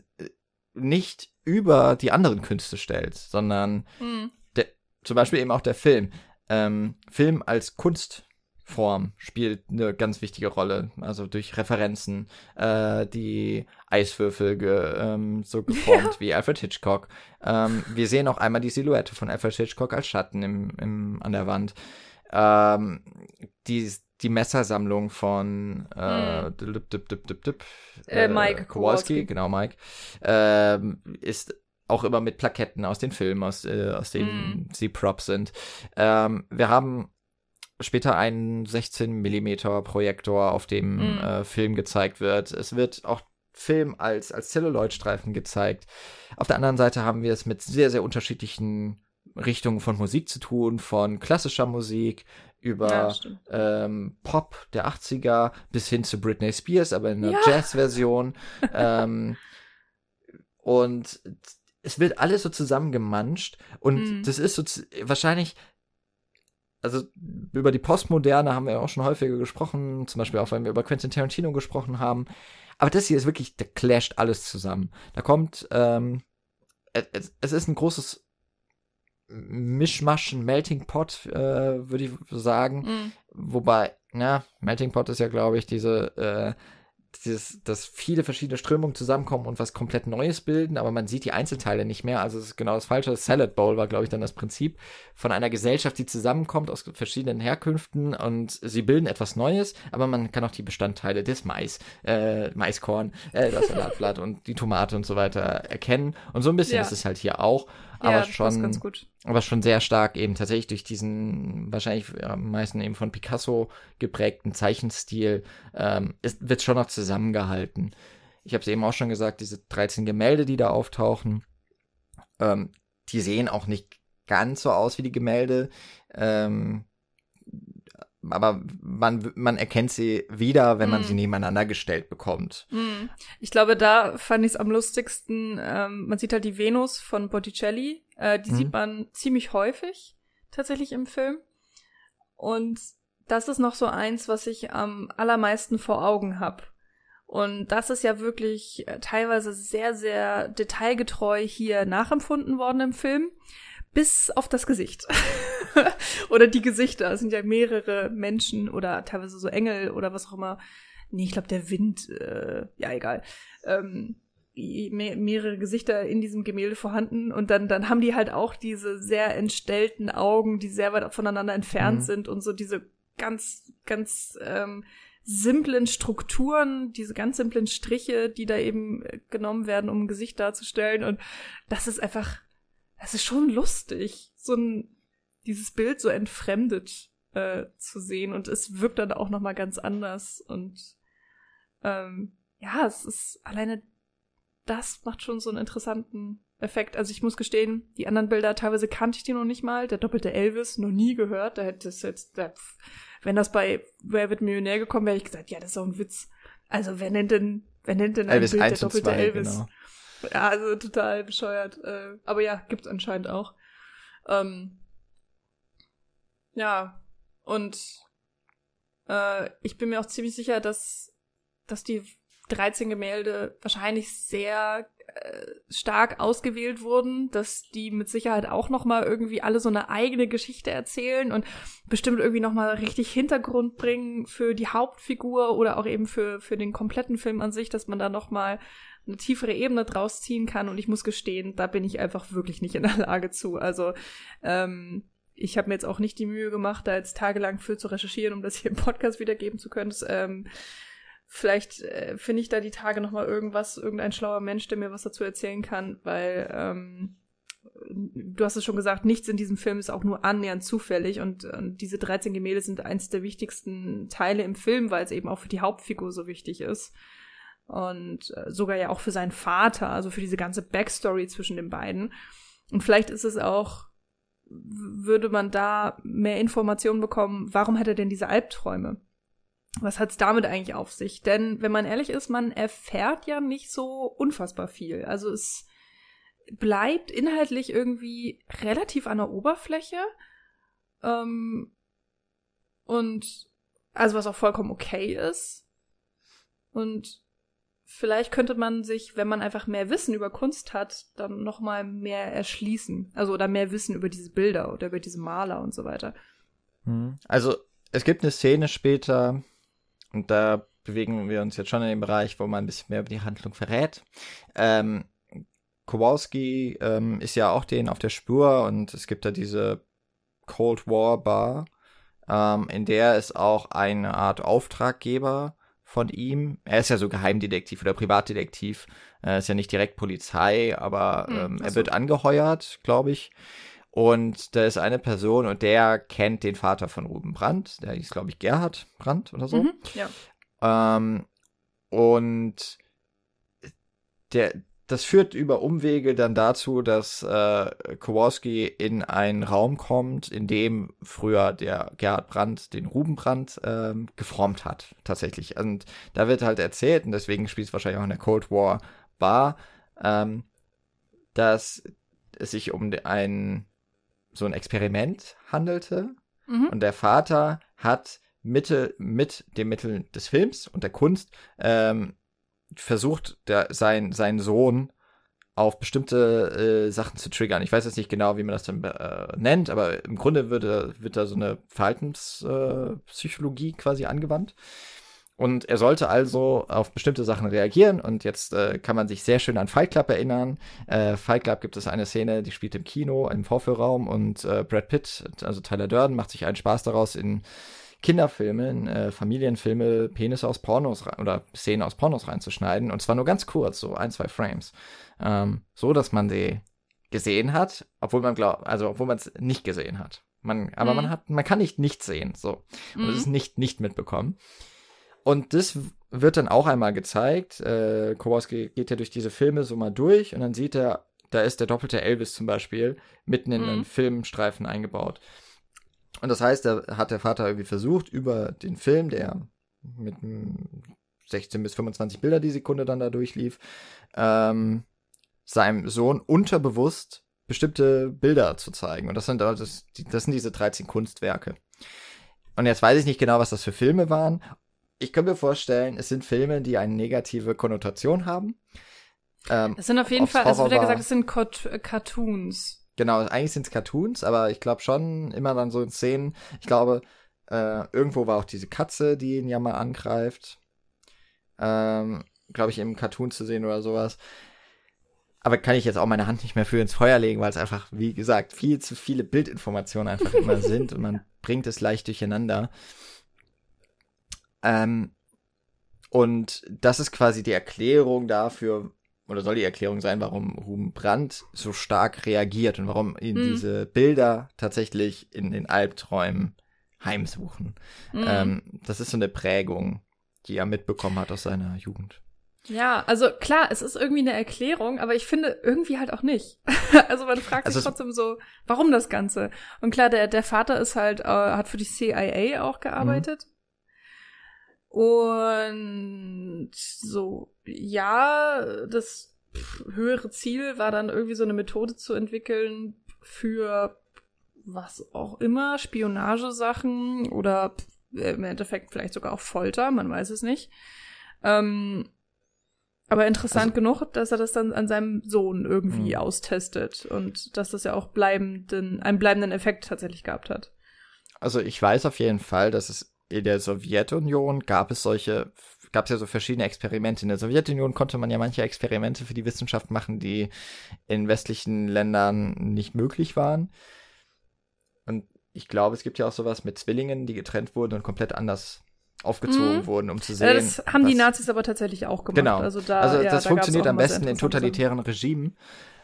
nicht über die anderen Künste stellt, sondern mhm. der, zum Beispiel eben auch der Film ähm, Film als Kunstform spielt eine ganz wichtige Rolle. Also durch Referenzen, äh, die Eiswürfel ge, ähm, so geformt ja. wie Alfred Hitchcock. Ähm, wir sehen auch einmal die Silhouette von Alfred Hitchcock als Schatten im, im, an der Wand. Ähm, die, die Messersammlung von äh, hm. dip, dip, dip, äh, Mike Kowalski, genau Mike, äh, ist auch immer mit Plaketten aus den Filmen, aus, äh, aus denen mm. sie Props sind. Ähm, wir haben später einen 16 Millimeter Projektor, auf dem mm. äh, Film gezeigt wird. Es wird auch Film als, als Celluloid-Streifen gezeigt. Auf der anderen Seite haben wir es mit sehr, sehr unterschiedlichen Richtungen von Musik zu tun, von klassischer Musik über ja, ähm, Pop der 80er bis hin zu Britney Spears, aber in einer ja. Jazz-Version. *laughs* ähm, und es wird alles so zusammengemanscht und mhm. das ist so wahrscheinlich also über die Postmoderne haben wir auch schon häufiger gesprochen, zum Beispiel auch, wenn wir über Quentin Tarantino gesprochen haben. Aber das hier ist wirklich, da clasht alles zusammen. Da kommt, ähm, es, es ist ein großes Mischmasch, ein Melting Pot, äh, würde ich sagen. Mhm. Wobei, na, Melting Pot ist ja, glaube ich, diese äh, dieses, dass viele verschiedene Strömungen zusammenkommen und was komplett Neues bilden, aber man sieht die Einzelteile nicht mehr. Also es ist genau das Falsche. Salad Bowl war, glaube ich, dann das Prinzip von einer Gesellschaft, die zusammenkommt aus verschiedenen Herkünften und sie bilden etwas Neues, aber man kann auch die Bestandteile des Mais, äh, Maiskorn, äh, das *laughs* Salatblatt und die Tomate und so weiter erkennen. Und so ein bisschen ja. ist es halt hier auch aber ja, schon, aber schon sehr stark eben tatsächlich durch diesen wahrscheinlich am meisten eben von Picasso geprägten Zeichenstil ähm, ist, wird schon noch zusammengehalten. Ich habe es eben auch schon gesagt, diese 13 Gemälde, die da auftauchen, ähm, die sehen auch nicht ganz so aus wie die Gemälde. Ähm, aber man, man erkennt sie wieder, wenn man mm. sie nebeneinander gestellt bekommt. Mm. Ich glaube, da fand ich es am lustigsten. Ähm, man sieht halt die Venus von Botticelli. Äh, die mm. sieht man ziemlich häufig tatsächlich im Film. Und das ist noch so eins, was ich am allermeisten vor Augen habe. Und das ist ja wirklich äh, teilweise sehr, sehr detailgetreu hier nachempfunden worden im Film bis auf das Gesicht. *laughs* oder die Gesichter. Es sind ja mehrere Menschen oder teilweise so Engel oder was auch immer. Nee, ich glaube, der Wind, äh, ja, egal. Ähm, mehr, mehrere Gesichter in diesem Gemälde vorhanden und dann, dann haben die halt auch diese sehr entstellten Augen, die sehr weit voneinander entfernt mhm. sind und so diese ganz, ganz ähm, simplen Strukturen, diese ganz simplen Striche, die da eben genommen werden, um ein Gesicht darzustellen. Und das ist einfach, das ist schon lustig, so ein, dieses Bild so entfremdet äh, zu sehen. Und es wirkt dann auch nochmal ganz anders. Und ähm, ja, es ist alleine das macht schon so einen interessanten Effekt. Also ich muss gestehen, die anderen Bilder, teilweise kannte ich die noch nicht mal. Der doppelte Elvis, noch nie gehört. Da hätte es jetzt, da, wenn das bei Wer wird Millionär gekommen wäre, ich gesagt, ja, das ist auch ein Witz. Also wer nennt denn, wer nennt denn ein Elvis Bild der doppelte zwei, Elvis? Genau. Ja, also total bescheuert. Äh, aber ja, gibt's anscheinend auch. Ähm, ja, und äh, ich bin mir auch ziemlich sicher, dass, dass die 13 Gemälde wahrscheinlich sehr äh, stark ausgewählt wurden, dass die mit Sicherheit auch noch mal irgendwie alle so eine eigene Geschichte erzählen und bestimmt irgendwie noch mal richtig Hintergrund bringen für die Hauptfigur oder auch eben für für den kompletten Film an sich, dass man da noch mal eine tiefere Ebene draus ziehen kann und ich muss gestehen, da bin ich einfach wirklich nicht in der Lage zu. Also ähm, ich habe mir jetzt auch nicht die Mühe gemacht, da jetzt tagelang für zu recherchieren, um das hier im Podcast wiedergeben zu können. Das, ähm, vielleicht äh, finde ich da die Tage noch mal irgendwas, irgendein schlauer Mensch, der mir was dazu erzählen kann, weil ähm, du hast es schon gesagt, nichts in diesem Film ist auch nur annähernd zufällig und, und diese 13 Gemälde sind eins der wichtigsten Teile im Film, weil es eben auch für die Hauptfigur so wichtig ist und äh, sogar ja auch für seinen Vater, also für diese ganze Backstory zwischen den beiden. Und vielleicht ist es auch, würde man da mehr Informationen bekommen, warum hat er denn diese Albträume? Was hat's damit eigentlich auf sich? Denn wenn man ehrlich ist, man erfährt ja nicht so unfassbar viel. Also es bleibt inhaltlich irgendwie relativ an der Oberfläche. Ähm, und also was auch vollkommen okay ist. Und vielleicht könnte man sich, wenn man einfach mehr Wissen über Kunst hat, dann noch mal mehr erschließen. Also oder mehr Wissen über diese Bilder oder über diese Maler und so weiter. Hm. Also es gibt eine Szene später, und da bewegen wir uns jetzt schon in dem Bereich, wo man ein bisschen mehr über die Handlung verrät. Ähm, Kowalski ähm, ist ja auch den auf der Spur und es gibt da diese Cold War Bar, ähm, in der ist auch eine Art Auftraggeber von ihm. Er ist ja so Geheimdetektiv oder Privatdetektiv. Er ist ja nicht direkt Polizei, aber hm, ähm, er wird angeheuert, glaube ich. Und da ist eine Person und der kennt den Vater von Ruben Brandt. Der ist, glaube ich, Gerhard Brandt oder so. Mhm, ja. Ähm, und der, das führt über Umwege dann dazu, dass äh, Kowalski in einen Raum kommt, in dem früher der Gerhard Brandt den Ruben Brandt ähm, geformt hat, tatsächlich. Und da wird halt erzählt, und deswegen spielt es wahrscheinlich auch in der Cold War Bar, ähm, dass es sich um einen so ein Experiment handelte. Mhm. Und der Vater hat Mitte, mit den Mitteln des Films und der Kunst ähm, versucht, der, sein, seinen Sohn auf bestimmte äh, Sachen zu triggern. Ich weiß jetzt nicht genau, wie man das dann äh, nennt, aber im Grunde wird, wird da so eine Verhaltenspsychologie äh, quasi angewandt. Und er sollte also auf bestimmte Sachen reagieren. Und jetzt äh, kann man sich sehr schön an Fight Club erinnern. Äh, Fight Club gibt es eine Szene, die spielt im Kino, im Vorführraum. Und äh, Brad Pitt, also Tyler Durden, macht sich einen Spaß daraus, in Kinderfilme, in äh, Familienfilme Penis aus Pornos oder Szenen aus Pornos reinzuschneiden. Und zwar nur ganz kurz, so ein, zwei Frames. Ähm, so, dass man sie gesehen hat, obwohl man glaubt, also obwohl man es nicht gesehen hat. Man, aber mhm. man hat, man kann nicht nicht sehen, so. Und es mhm. ist nicht, nicht mitbekommen. Und das wird dann auch einmal gezeigt. Äh, Kowalski geht ja durch diese Filme so mal durch und dann sieht er, da ist der doppelte Elvis zum Beispiel mitten in mhm. einen Filmstreifen eingebaut. Und das heißt, da hat der Vater irgendwie versucht, über den Film, der mit 16 bis 25 Bilder die Sekunde dann da durchlief, ähm, seinem Sohn unterbewusst bestimmte Bilder zu zeigen. Und das sind, das, das sind diese 13 Kunstwerke. Und jetzt weiß ich nicht genau, was das für Filme waren ich könnte mir vorstellen, es sind Filme, die eine negative Konnotation haben. Ähm, das sind auf jeden Fall, also wird ja gesagt, es sind Cart Cartoons. Genau, eigentlich sind es Cartoons, aber ich glaube schon immer dann so in Szenen. Ich glaube, äh, irgendwo war auch diese Katze, die ihn ja mal angreift. Ähm, glaube ich, im Cartoon zu sehen oder sowas. Aber kann ich jetzt auch meine Hand nicht mehr für ins Feuer legen, weil es einfach, wie gesagt, viel zu viele Bildinformationen einfach immer *laughs* sind und man bringt es leicht durcheinander. Ähm, und das ist quasi die Erklärung dafür, oder soll die Erklärung sein, warum Ruben Brandt so stark reagiert und warum ihn mhm. diese Bilder tatsächlich in den Albträumen heimsuchen. Mhm. Ähm, das ist so eine Prägung, die er mitbekommen hat aus seiner Jugend. Ja, also klar, es ist irgendwie eine Erklärung, aber ich finde irgendwie halt auch nicht. *laughs* also man fragt also sich trotzdem so, warum das Ganze? Und klar, der, der Vater ist halt, äh, hat für die CIA auch gearbeitet. Mhm. Und so, ja, das höhere Ziel war dann irgendwie so eine Methode zu entwickeln für was auch immer, Spionagesachen oder im Endeffekt vielleicht sogar auch Folter, man weiß es nicht. Ähm, aber interessant also, genug, dass er das dann an seinem Sohn irgendwie mh. austestet und dass das ja auch bleibenden, einen bleibenden Effekt tatsächlich gehabt hat. Also ich weiß auf jeden Fall, dass es in der Sowjetunion gab es solche, gab es ja so verschiedene Experimente. In der Sowjetunion konnte man ja manche Experimente für die Wissenschaft machen, die in westlichen Ländern nicht möglich waren. Und ich glaube, es gibt ja auch sowas mit Zwillingen, die getrennt wurden und komplett anders aufgezogen mhm. wurden, um zu sehen. Ja, das haben die Nazis aber tatsächlich auch gemacht. Genau. Also, da, also das da funktioniert am besten in totalitären Regimen,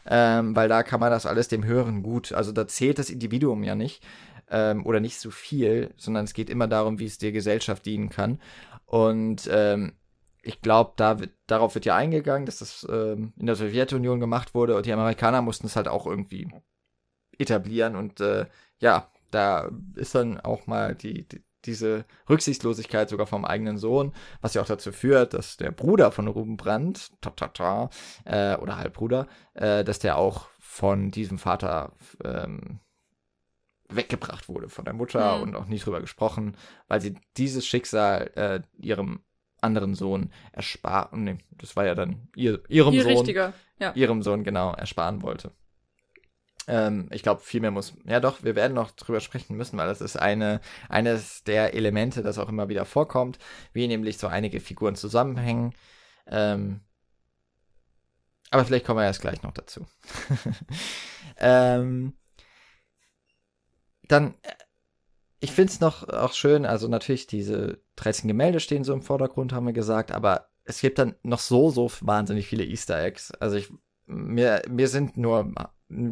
ähm, weil da kann man das alles dem Höheren gut. Also da zählt das Individuum ja nicht ähm, oder nicht so viel, sondern es geht immer darum, wie es der Gesellschaft dienen kann. Und ähm, ich glaube, da darauf wird ja eingegangen, dass das ähm, in der Sowjetunion gemacht wurde und die Amerikaner mussten es halt auch irgendwie etablieren und äh, ja, da ist dann auch mal die, die diese Rücksichtslosigkeit sogar vom eigenen Sohn, was ja auch dazu führt, dass der Bruder von Ruben Brandt, ta, ta, ta, äh, oder Halbbruder, äh, dass der auch von diesem Vater ähm, weggebracht wurde von der Mutter mhm. und auch nie drüber gesprochen, weil sie dieses Schicksal äh, ihrem anderen Sohn ersparen, nee, das war ja dann ihr, ihrem ihr Sohn, richtiger, ja. ihrem Sohn genau ersparen wollte. Ähm, ich glaube, viel mehr muss. Ja, doch, wir werden noch drüber sprechen müssen, weil das ist eine, eines der Elemente, das auch immer wieder vorkommt, wie nämlich so einige Figuren zusammenhängen. Ähm, aber vielleicht kommen wir erst gleich noch dazu. *laughs* ähm, dann, äh, ich finde es noch auch schön, also natürlich diese 13 Gemälde stehen so im Vordergrund, haben wir gesagt, aber es gibt dann noch so, so wahnsinnig viele Easter Eggs. Also ich, mir, mir sind nur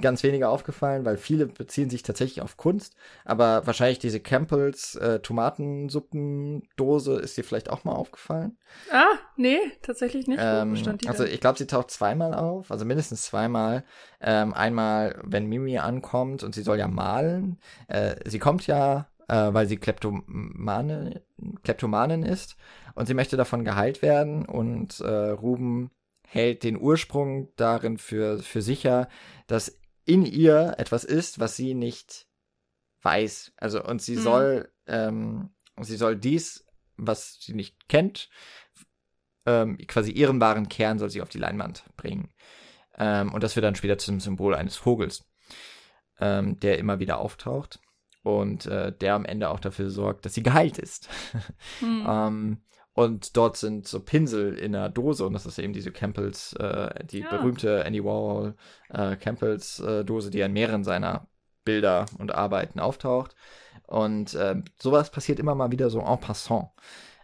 ganz wenige aufgefallen, weil viele beziehen sich tatsächlich auf Kunst, aber wahrscheinlich diese Campbells äh, Tomatensuppendose ist dir vielleicht auch mal aufgefallen? Ah, nee, tatsächlich nicht. Ähm, also ich glaube, sie taucht zweimal auf, also mindestens zweimal. Ähm, einmal, wenn Mimi ankommt und sie soll ja malen. Äh, sie kommt ja, äh, weil sie Kleptomane, Kleptomanin ist und sie möchte davon geheilt werden und äh, Ruben hält den Ursprung darin für, für sicher, dass in ihr etwas ist, was sie nicht weiß. Also, und sie mhm. soll, ähm, sie soll dies, was sie nicht kennt, ähm, quasi ihren wahren Kern soll sie auf die Leinwand bringen. Ähm, und das wird dann später zum Symbol eines Vogels, ähm, der immer wieder auftaucht und äh, der am Ende auch dafür sorgt, dass sie geheilt ist. Mhm. *laughs* ähm, und dort sind so Pinsel in einer Dose und das ist eben diese Campbells, äh, die ja. berühmte Andy Warhol äh, Campbells äh, Dose, die in mehreren seiner Bilder und Arbeiten auftaucht. Und äh, sowas passiert immer mal wieder so en passant.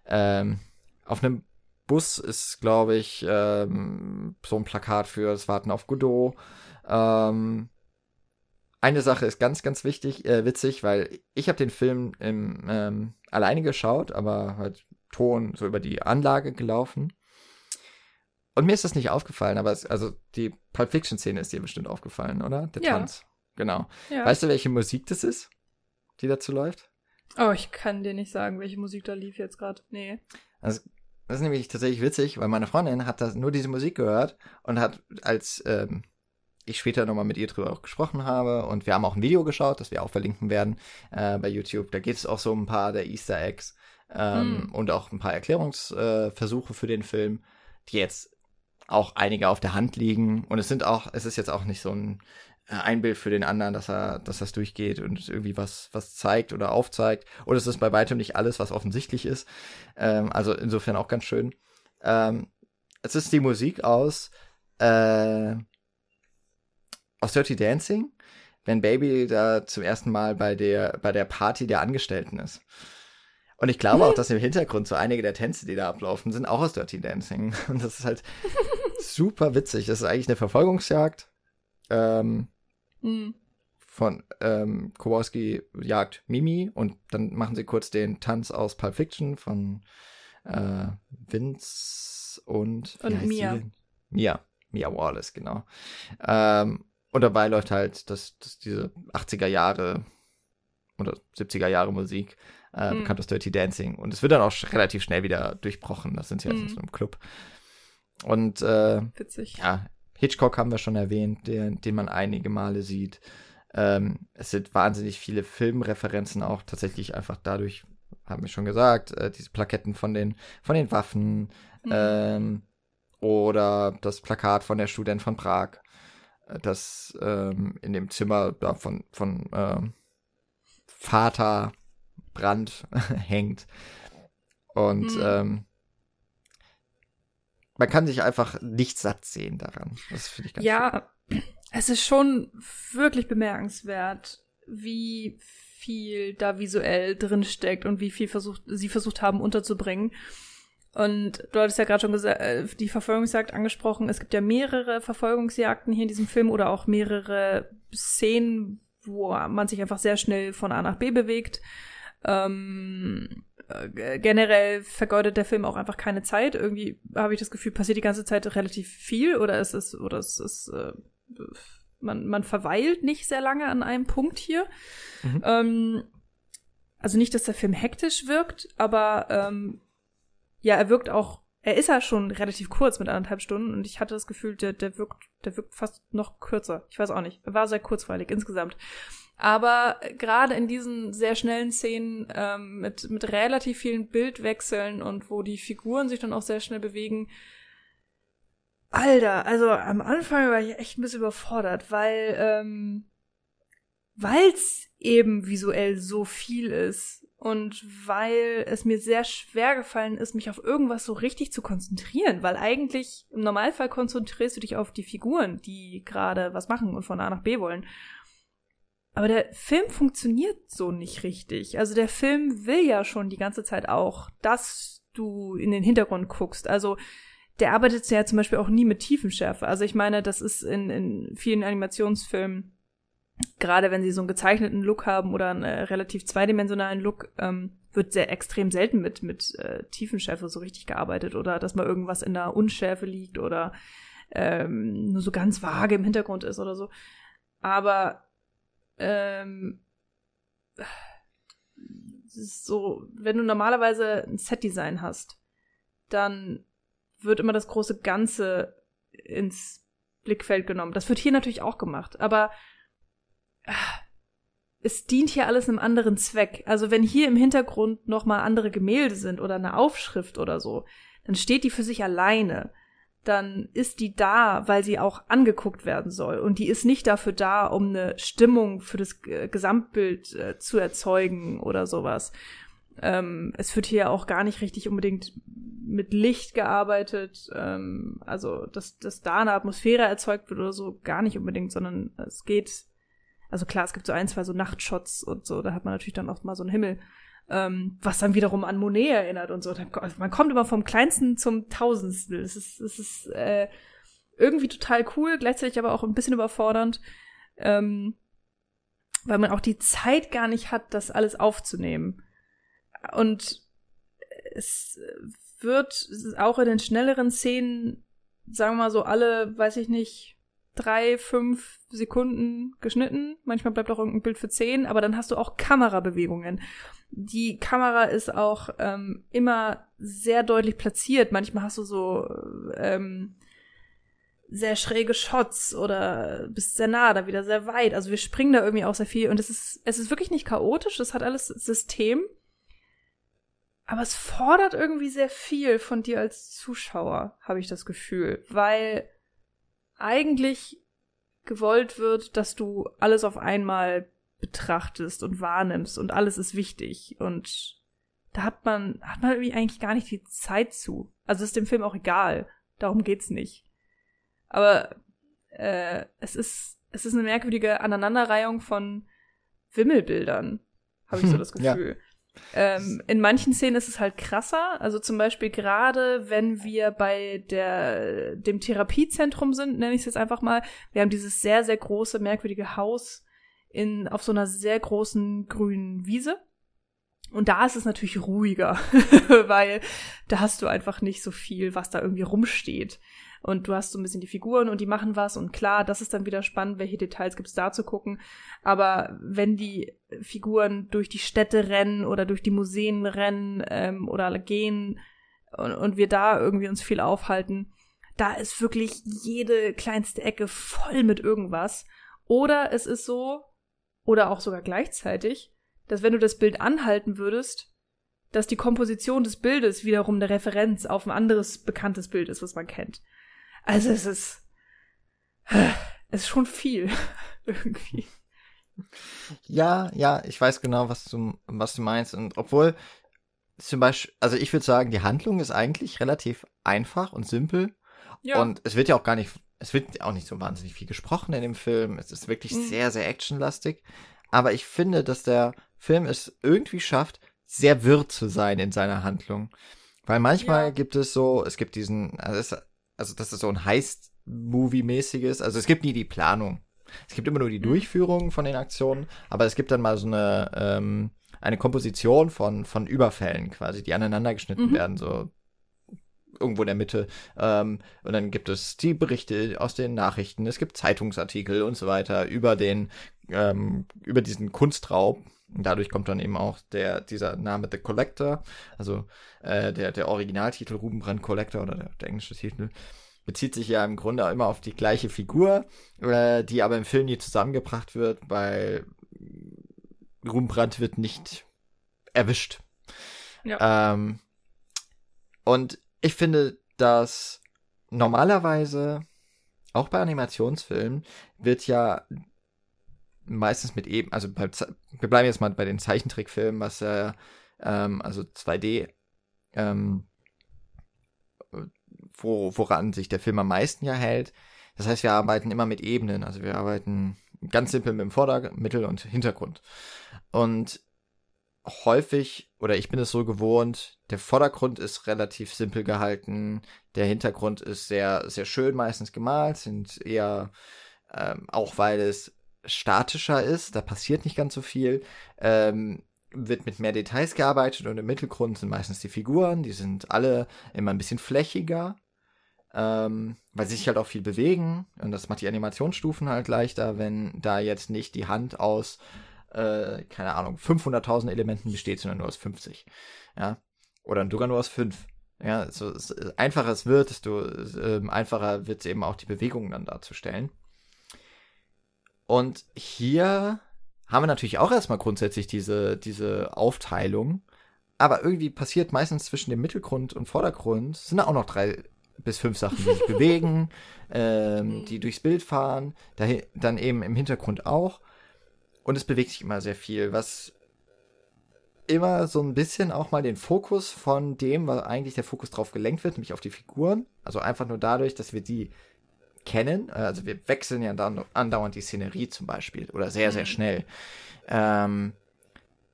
Ähm, auf einem Bus ist, glaube ich, ähm, so ein Plakat für das Warten auf Godot. Ähm, eine Sache ist ganz, ganz wichtig, äh, witzig, weil ich habe den Film im, ähm, alleine geschaut, aber halt Ton so über die Anlage gelaufen. Und mir ist das nicht aufgefallen, aber es, also die Pulp Fiction Szene ist dir bestimmt aufgefallen, oder? Der ja. Tanz. Genau. Ja. Weißt du, welche Musik das ist, die dazu läuft? Oh, ich kann dir nicht sagen, welche Musik da lief jetzt gerade. Nee. Also, das ist nämlich tatsächlich witzig, weil meine Freundin hat das, nur diese Musik gehört und hat, als ähm, ich später nochmal mit ihr drüber auch gesprochen habe und wir haben auch ein Video geschaut, das wir auch verlinken werden äh, bei YouTube. Da geht es auch so ein paar der Easter Eggs ähm, mhm. und auch ein paar Erklärungsversuche äh, für den Film, die jetzt auch einige auf der Hand liegen. Und es sind auch, es ist jetzt auch nicht so ein äh, ein Bild für den anderen, dass er, dass das durchgeht und irgendwie was, was zeigt oder aufzeigt. Und es ist bei weitem nicht alles, was offensichtlich ist. Ähm, also insofern auch ganz schön. Ähm, es ist die Musik aus, äh, aus Dirty Dancing, wenn Baby da zum ersten Mal bei der, bei der Party der Angestellten ist. Und ich glaube auch, *laughs* dass im Hintergrund so einige der Tänze, die da ablaufen, sind auch aus Dirty Dancing. *laughs* Und das ist halt *laughs* super witzig. Das ist eigentlich eine Verfolgungsjagd. Ähm, mhm. Von ähm, Kowalski jagt Mimi und dann machen sie kurz den Tanz aus Pulp Fiction von äh, Vince und, und Mia. Mia. Mia Wallace, genau. Ähm, und dabei läuft halt das, das diese 80er Jahre oder 70er Jahre Musik, äh, hm. bekannt aus Dirty Dancing. Und es wird dann auch relativ schnell wieder durchbrochen. Das sind sie hm. also in so einem Club. Und äh, Witzig. ja, Hitchcock haben wir schon erwähnt, den, den man einige Male sieht. Ähm, es sind wahnsinnig viele Filmreferenzen auch tatsächlich einfach dadurch, haben wir schon gesagt, äh, diese Plaketten von den, von den Waffen mhm. ähm, oder das Plakat von der Student von Prag, äh, das ähm, in dem Zimmer da von, von äh, Vater Brand *laughs* hängt. Und mhm. ähm, man kann sich einfach nicht satt sehen daran. Das finde ich ganz Ja, schön. es ist schon wirklich bemerkenswert, wie viel da visuell drin steckt und wie viel versucht, sie versucht haben unterzubringen. Und du hattest ja gerade schon gesagt, äh, die Verfolgungsjagd angesprochen. Es gibt ja mehrere Verfolgungsjagden hier in diesem Film oder auch mehrere Szenen, wo man sich einfach sehr schnell von A nach B bewegt. Ähm, äh, generell vergeudet der Film auch einfach keine Zeit. Irgendwie habe ich das Gefühl, passiert die ganze Zeit relativ viel oder es ist, oder es ist, äh, man, man verweilt nicht sehr lange an einem Punkt hier. Mhm. Ähm, also nicht, dass der Film hektisch wirkt, aber ähm, ja, er wirkt auch, er ist ja schon relativ kurz mit anderthalb Stunden und ich hatte das Gefühl, der, der wirkt, der wirkt fast noch kürzer. Ich weiß auch nicht. Er war sehr kurzweilig insgesamt. Aber gerade in diesen sehr schnellen Szenen ähm, mit, mit relativ vielen Bildwechseln und wo die Figuren sich dann auch sehr schnell bewegen, Alter, also am Anfang war ich echt ein bisschen überfordert, weil ähm, weil's eben visuell so viel ist und weil es mir sehr schwer gefallen ist, mich auf irgendwas so richtig zu konzentrieren, weil eigentlich im Normalfall konzentrierst du dich auf die Figuren, die gerade was machen und von A nach B wollen. Aber der Film funktioniert so nicht richtig. Also der Film will ja schon die ganze Zeit auch, dass du in den Hintergrund guckst. Also der arbeitet ja zum Beispiel auch nie mit Tiefenschärfe. Also ich meine, das ist in, in vielen Animationsfilmen, gerade wenn sie so einen gezeichneten Look haben oder einen äh, relativ zweidimensionalen Look, ähm, wird sehr extrem selten mit, mit äh, Tiefenschärfe so richtig gearbeitet oder dass mal irgendwas in der Unschärfe liegt oder ähm, nur so ganz vage im Hintergrund ist oder so. Aber ähm, so, wenn du normalerweise ein Set-Design hast, dann wird immer das große Ganze ins Blickfeld genommen. Das wird hier natürlich auch gemacht, aber es dient hier alles einem anderen Zweck. Also wenn hier im Hintergrund nochmal andere Gemälde sind oder eine Aufschrift oder so, dann steht die für sich alleine dann ist die da, weil sie auch angeguckt werden soll. Und die ist nicht dafür da, um eine Stimmung für das Gesamtbild äh, zu erzeugen oder sowas. Ähm, es wird hier auch gar nicht richtig unbedingt mit Licht gearbeitet, ähm, also dass, dass da eine Atmosphäre erzeugt wird oder so, gar nicht unbedingt, sondern es geht, also klar, es gibt so ein, zwei so Nachtshots und so, da hat man natürlich dann auch mal so einen Himmel ähm, was dann wiederum an Monet erinnert und so. Man kommt immer vom Kleinsten zum Tausendstel. Es ist, es ist äh, irgendwie total cool, gleichzeitig aber auch ein bisschen überfordernd, ähm, weil man auch die Zeit gar nicht hat, das alles aufzunehmen. Und es wird auch in den schnelleren Szenen, sagen wir mal so, alle, weiß ich nicht, drei, fünf Sekunden geschnitten. Manchmal bleibt auch irgendein Bild für zehn, aber dann hast du auch Kamerabewegungen. Die Kamera ist auch ähm, immer sehr deutlich platziert. Manchmal hast du so ähm, sehr schräge Shots oder bist sehr nah, da wieder sehr weit. Also wir springen da irgendwie auch sehr viel und es ist, es ist wirklich nicht chaotisch, es hat alles System. Aber es fordert irgendwie sehr viel von dir als Zuschauer, habe ich das Gefühl, weil eigentlich gewollt wird, dass du alles auf einmal betrachtest und wahrnimmst und alles ist wichtig und da hat man, hat man irgendwie eigentlich gar nicht die Zeit zu. Also ist dem Film auch egal. Darum geht's nicht. Aber äh, es ist es ist eine merkwürdige Aneinanderreihung von Wimmelbildern, habe ich so *laughs* das Gefühl. Ja. Ähm, in manchen Szenen ist es halt krasser. Also zum Beispiel gerade, wenn wir bei der, dem Therapiezentrum sind, nenne ich es jetzt einfach mal. Wir haben dieses sehr, sehr große, merkwürdige Haus in, auf so einer sehr großen grünen Wiese. Und da ist es natürlich ruhiger, *laughs* weil da hast du einfach nicht so viel, was da irgendwie rumsteht. Und du hast so ein bisschen die Figuren und die machen was und klar, das ist dann wieder spannend, welche Details gibt's da zu gucken. Aber wenn die Figuren durch die Städte rennen oder durch die Museen rennen ähm, oder gehen und, und wir da irgendwie uns viel aufhalten, da ist wirklich jede kleinste Ecke voll mit irgendwas. Oder es ist so, oder auch sogar gleichzeitig, dass wenn du das Bild anhalten würdest, dass die Komposition des Bildes wiederum eine Referenz auf ein anderes bekanntes Bild ist, was man kennt. Also es ist, es ist schon viel *laughs* irgendwie. Ja, ja, ich weiß genau, was du, was du meinst. Und obwohl zum Beispiel, also ich würde sagen, die Handlung ist eigentlich relativ einfach und simpel. Ja. Und es wird ja auch gar nicht, es wird auch nicht so wahnsinnig viel gesprochen in dem Film. Es ist wirklich mhm. sehr, sehr actionlastig. Aber ich finde, dass der Film es irgendwie schafft, sehr wirr zu sein in seiner Handlung. Weil manchmal ja. gibt es so, es gibt diesen, also, es, also das ist so ein Heist-Movie-mäßiges, also es gibt nie die Planung. Es gibt immer nur die mhm. Durchführung von den Aktionen, aber es gibt dann mal so eine, ähm, eine Komposition von, von Überfällen quasi, die aneinander geschnitten mhm. werden, so irgendwo in der Mitte. Ähm, und dann gibt es die Berichte aus den Nachrichten, es gibt Zeitungsartikel und so weiter über den, ähm, über diesen Kunstraub. Und dadurch kommt dann eben auch der, dieser Name The Collector, also äh, der, der Originaltitel Rubenbrand Collector oder der, der englische Titel bezieht sich ja im Grunde immer auf die gleiche Figur, äh, die aber im Film nie zusammengebracht wird, weil Rubenbrand wird nicht erwischt. Ja. Ähm, und ich finde, dass normalerweise auch bei Animationsfilmen wird ja meistens mit eben, also bei, wir bleiben jetzt mal bei den Zeichentrickfilmen, was äh, ähm, also 2D, ähm, wo, woran sich der Film am meisten ja hält. Das heißt, wir arbeiten immer mit Ebenen, also wir arbeiten ganz simpel mit dem Vordergrund, Mittel- und Hintergrund. Und häufig, oder ich bin es so gewohnt, der Vordergrund ist relativ simpel gehalten, der Hintergrund ist sehr, sehr schön meistens gemalt, sind eher, ähm, auch weil es statischer ist, da passiert nicht ganz so viel, ähm, wird mit mehr Details gearbeitet und im Mittelgrund sind meistens die Figuren, die sind alle immer ein bisschen flächiger, ähm, weil sie sich halt auch viel bewegen und das macht die Animationsstufen halt leichter, wenn da jetzt nicht die Hand aus, äh, keine Ahnung, 500.000 Elementen besteht, sondern nur aus 50, ja, oder sogar nur aus 5. Ja, so einfacher es wird, desto äh, einfacher wird es eben auch die Bewegungen dann darzustellen. Und hier haben wir natürlich auch erstmal grundsätzlich diese, diese Aufteilung. Aber irgendwie passiert meistens zwischen dem Mittelgrund und Vordergrund sind da auch noch drei bis fünf Sachen, die sich *laughs* bewegen, ähm, die durchs Bild fahren, dahin, dann eben im Hintergrund auch. Und es bewegt sich immer sehr viel, was immer so ein bisschen auch mal den Fokus von dem, was eigentlich der Fokus drauf gelenkt wird, nämlich auf die Figuren. Also einfach nur dadurch, dass wir die kennen. Also wir wechseln ja dann andauernd die Szenerie zum Beispiel oder sehr, sehr mhm. schnell. Ähm,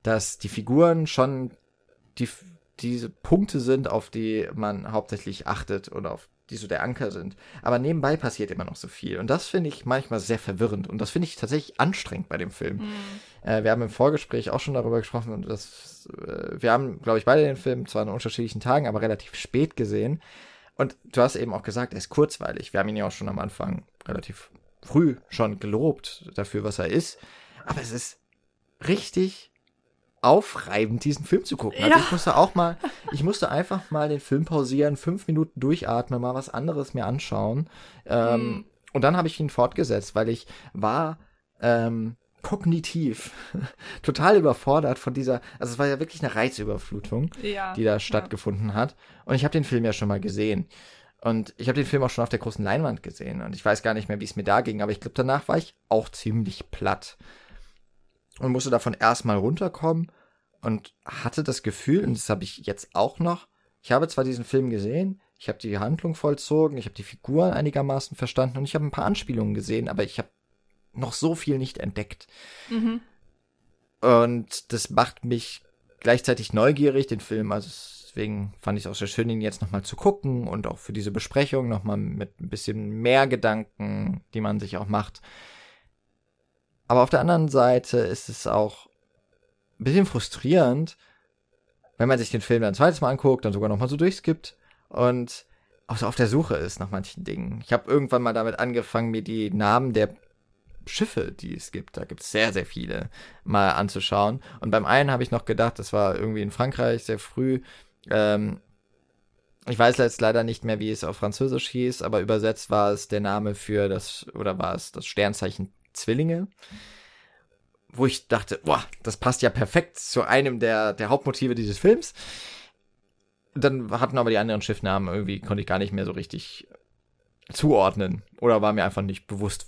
dass die Figuren schon die, diese Punkte sind, auf die man hauptsächlich achtet oder auf die so der Anker sind. Aber nebenbei passiert immer noch so viel. Und das finde ich manchmal sehr verwirrend. Und das finde ich tatsächlich anstrengend bei dem Film. Mhm. Äh, wir haben im Vorgespräch auch schon darüber gesprochen. Und das, äh, wir haben, glaube ich, beide den Film zwar an unterschiedlichen Tagen, aber relativ spät gesehen. Und du hast eben auch gesagt, er ist kurzweilig. Wir haben ihn ja auch schon am Anfang relativ früh schon gelobt dafür, was er ist. Aber es ist richtig aufreibend, diesen Film zu gucken. Also ich musste auch mal, ich musste einfach mal den Film pausieren, fünf Minuten durchatmen, mal was anderes mir anschauen. Ähm, mhm. Und dann habe ich ihn fortgesetzt, weil ich war ähm, kognitiv *laughs* total überfordert von dieser, also es war ja wirklich eine Reizüberflutung, ja, die da stattgefunden ja. hat. Und ich habe den Film ja schon mal gesehen. Und ich habe den Film auch schon auf der großen Leinwand gesehen. Und ich weiß gar nicht mehr, wie es mir da ging, aber ich glaube, danach war ich auch ziemlich platt. Und musste davon erstmal runterkommen und hatte das Gefühl, und das habe ich jetzt auch noch, ich habe zwar diesen Film gesehen, ich habe die Handlung vollzogen, ich habe die Figuren einigermaßen verstanden und ich habe ein paar Anspielungen gesehen, aber ich habe noch so viel nicht entdeckt. Mhm. Und das macht mich gleichzeitig neugierig, den Film. Also deswegen fand ich es auch sehr schön, ihn jetzt nochmal zu gucken und auch für diese Besprechung nochmal mit ein bisschen mehr Gedanken, die man sich auch macht. Aber auf der anderen Seite ist es auch ein bisschen frustrierend, wenn man sich den Film dann ein zweites Mal anguckt, dann sogar nochmal so durchskippt und auch so auf der Suche ist nach manchen Dingen. Ich habe irgendwann mal damit angefangen, mir die Namen der Schiffe, die es gibt, da gibt es sehr, sehr viele, mal anzuschauen. Und beim einen habe ich noch gedacht, das war irgendwie in Frankreich sehr früh. Ähm, ich weiß jetzt leider nicht mehr, wie es auf Französisch hieß, aber übersetzt war es der Name für das, oder war es das Sternzeichen Zwillinge. Wo ich dachte, boah, das passt ja perfekt zu einem der, der Hauptmotive dieses Films. Dann hatten aber die anderen Schiffnamen irgendwie, konnte ich gar nicht mehr so richtig zuordnen. Oder war mir einfach nicht bewusst,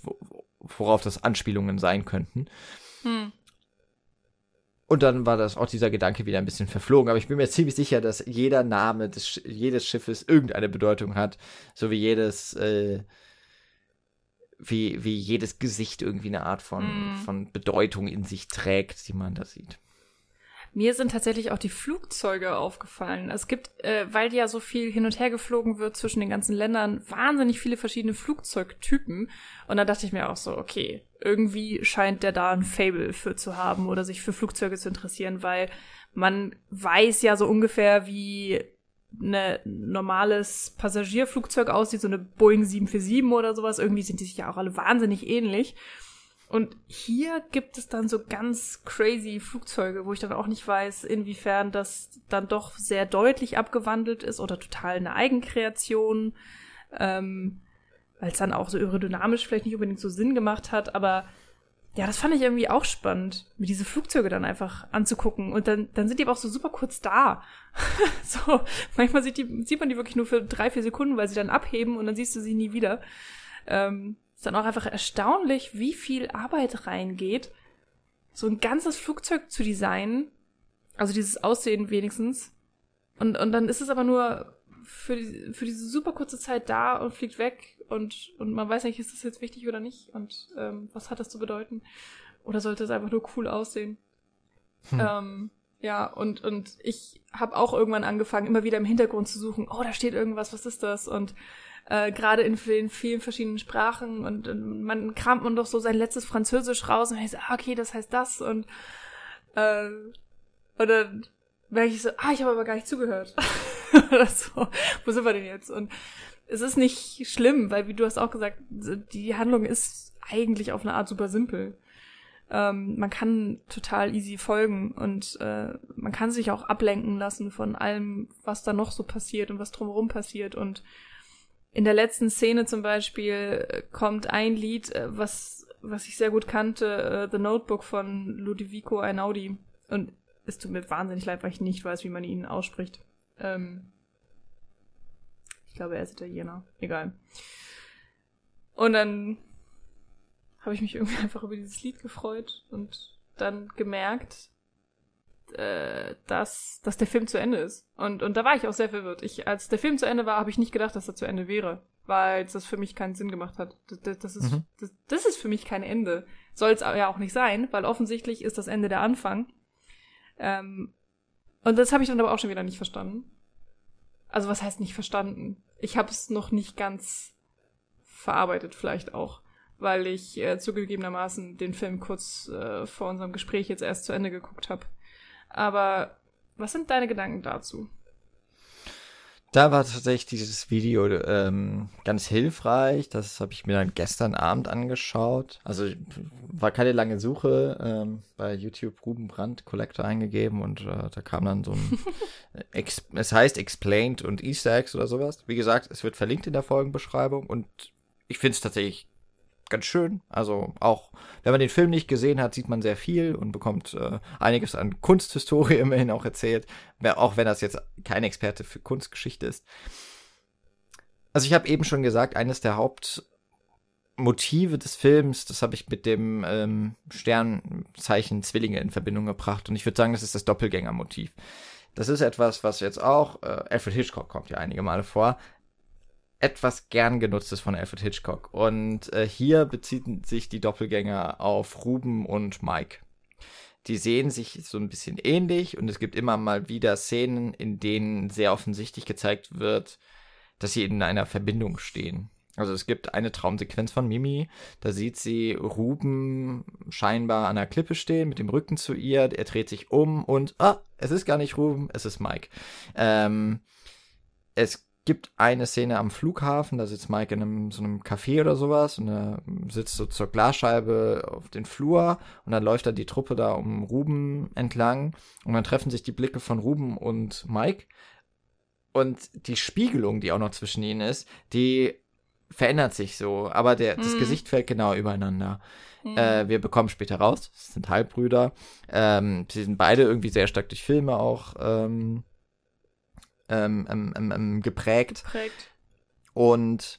worauf das Anspielungen sein könnten. Hm. Und dann war das auch dieser Gedanke wieder ein bisschen verflogen. Aber ich bin mir ziemlich sicher, dass jeder Name des, jedes Schiffes irgendeine Bedeutung hat. So wie jedes, äh, wie, wie jedes Gesicht irgendwie eine Art von, hm. von Bedeutung in sich trägt, die man da sieht. Mir sind tatsächlich auch die Flugzeuge aufgefallen. Es gibt, äh, weil ja so viel hin und her geflogen wird zwischen den ganzen Ländern, wahnsinnig viele verschiedene Flugzeugtypen. Und da dachte ich mir auch so, okay, irgendwie scheint der da ein Fable für zu haben oder sich für Flugzeuge zu interessieren, weil man weiß ja so ungefähr, wie ein normales Passagierflugzeug aussieht, so eine Boeing 747 oder sowas. Irgendwie sind die sich ja auch alle wahnsinnig ähnlich. Und hier gibt es dann so ganz crazy Flugzeuge, wo ich dann auch nicht weiß, inwiefern das dann doch sehr deutlich abgewandelt ist oder total eine Eigenkreation, ähm, weil es dann auch so aerodynamisch vielleicht nicht unbedingt so Sinn gemacht hat, aber ja, das fand ich irgendwie auch spannend, mir diese Flugzeuge dann einfach anzugucken. Und dann, dann sind die aber auch so super kurz da. *laughs* so, manchmal sieht, die, sieht man die wirklich nur für drei, vier Sekunden, weil sie dann abheben und dann siehst du sie nie wieder. Ähm, ist dann auch einfach erstaunlich, wie viel Arbeit reingeht, so ein ganzes Flugzeug zu designen. Also dieses Aussehen wenigstens. Und, und dann ist es aber nur für, die, für diese super kurze Zeit da und fliegt weg und, und man weiß nicht, ist das jetzt wichtig oder nicht und ähm, was hat das zu bedeuten? Oder sollte es einfach nur cool aussehen? Hm. Ähm, ja, und, und ich habe auch irgendwann angefangen, immer wieder im Hintergrund zu suchen, oh, da steht irgendwas, was ist das? Und äh, gerade in vielen, vielen verschiedenen Sprachen und, und man kramt man doch so sein letztes Französisch raus und ich so, ah, okay, das heißt das und äh, dann merke ich so, ah, ich habe aber gar nicht zugehört. *laughs* Oder so, wo sind wir denn jetzt? Und es ist nicht schlimm, weil wie du hast auch gesagt, die Handlung ist eigentlich auf eine Art super simpel. Ähm, man kann total easy folgen und äh, man kann sich auch ablenken lassen von allem, was da noch so passiert und was drumherum passiert und in der letzten Szene zum Beispiel äh, kommt ein Lied, äh, was, was ich sehr gut kannte, uh, The Notebook von Ludovico Einaudi. Und es tut mir wahnsinnig leid, weil ich nicht weiß, wie man ihn ausspricht. Ähm, ich glaube, er ist Italiener. Egal. Und dann habe ich mich *laughs* irgendwie einfach über dieses Lied gefreut und dann gemerkt, äh, dass, dass der Film zu Ende ist. Und, und da war ich auch sehr verwirrt. Ich, als der Film zu Ende war, habe ich nicht gedacht, dass er zu Ende wäre, weil das für mich keinen Sinn gemacht hat. Das, das, ist, mhm. das, das ist für mich kein Ende. Soll es ja auch nicht sein, weil offensichtlich ist das Ende der Anfang. Ähm, und das habe ich dann aber auch schon wieder nicht verstanden. Also was heißt nicht verstanden? Ich habe es noch nicht ganz verarbeitet, vielleicht auch, weil ich äh, zugegebenermaßen den Film kurz äh, vor unserem Gespräch jetzt erst zu Ende geguckt habe. Aber was sind deine Gedanken dazu? Da war tatsächlich dieses Video ähm, ganz hilfreich. Das habe ich mir dann gestern Abend angeschaut. Also war keine lange Suche ähm, bei YouTube Ruben Brandt Collector eingegeben und äh, da kam dann so ein *laughs* es heißt Explained und Easter Eggs oder sowas. Wie gesagt, es wird verlinkt in der Folgenbeschreibung und ich finde es tatsächlich ganz schön. Also auch, wenn man den Film nicht gesehen hat, sieht man sehr viel und bekommt äh, einiges an Kunsthistorie *laughs* immerhin auch erzählt, auch wenn das jetzt kein Experte für Kunstgeschichte ist. Also ich habe eben schon gesagt, eines der Hauptmotive des Films, das habe ich mit dem ähm, Sternzeichen Zwillinge in Verbindung gebracht und ich würde sagen, das ist das Doppelgängermotiv. Das ist etwas, was jetzt auch, äh, Alfred Hitchcock kommt ja einige Male vor, etwas gern genutztes von Alfred Hitchcock. Und äh, hier beziehen sich die Doppelgänger auf Ruben und Mike. Die sehen sich so ein bisschen ähnlich und es gibt immer mal wieder Szenen, in denen sehr offensichtlich gezeigt wird, dass sie in einer Verbindung stehen. Also es gibt eine Traumsequenz von Mimi, da sieht sie Ruben scheinbar an der Klippe stehen, mit dem Rücken zu ihr, er dreht sich um und, ah, es ist gar nicht Ruben, es ist Mike. Ähm, es gibt eine Szene am Flughafen, da sitzt Mike in einem, so einem Café oder sowas und er sitzt so zur Glasscheibe auf den Flur und dann läuft da die Truppe da um Ruben entlang und dann treffen sich die Blicke von Ruben und Mike und die Spiegelung, die auch noch zwischen ihnen ist, die verändert sich so, aber der, das mhm. Gesicht fällt genau übereinander. Mhm. Äh, wir bekommen später raus, das sind Halbbrüder. Ähm, sie sind beide irgendwie sehr stark durch Filme auch ähm, ähm, ähm, ähm, ähm geprägt. geprägt. Und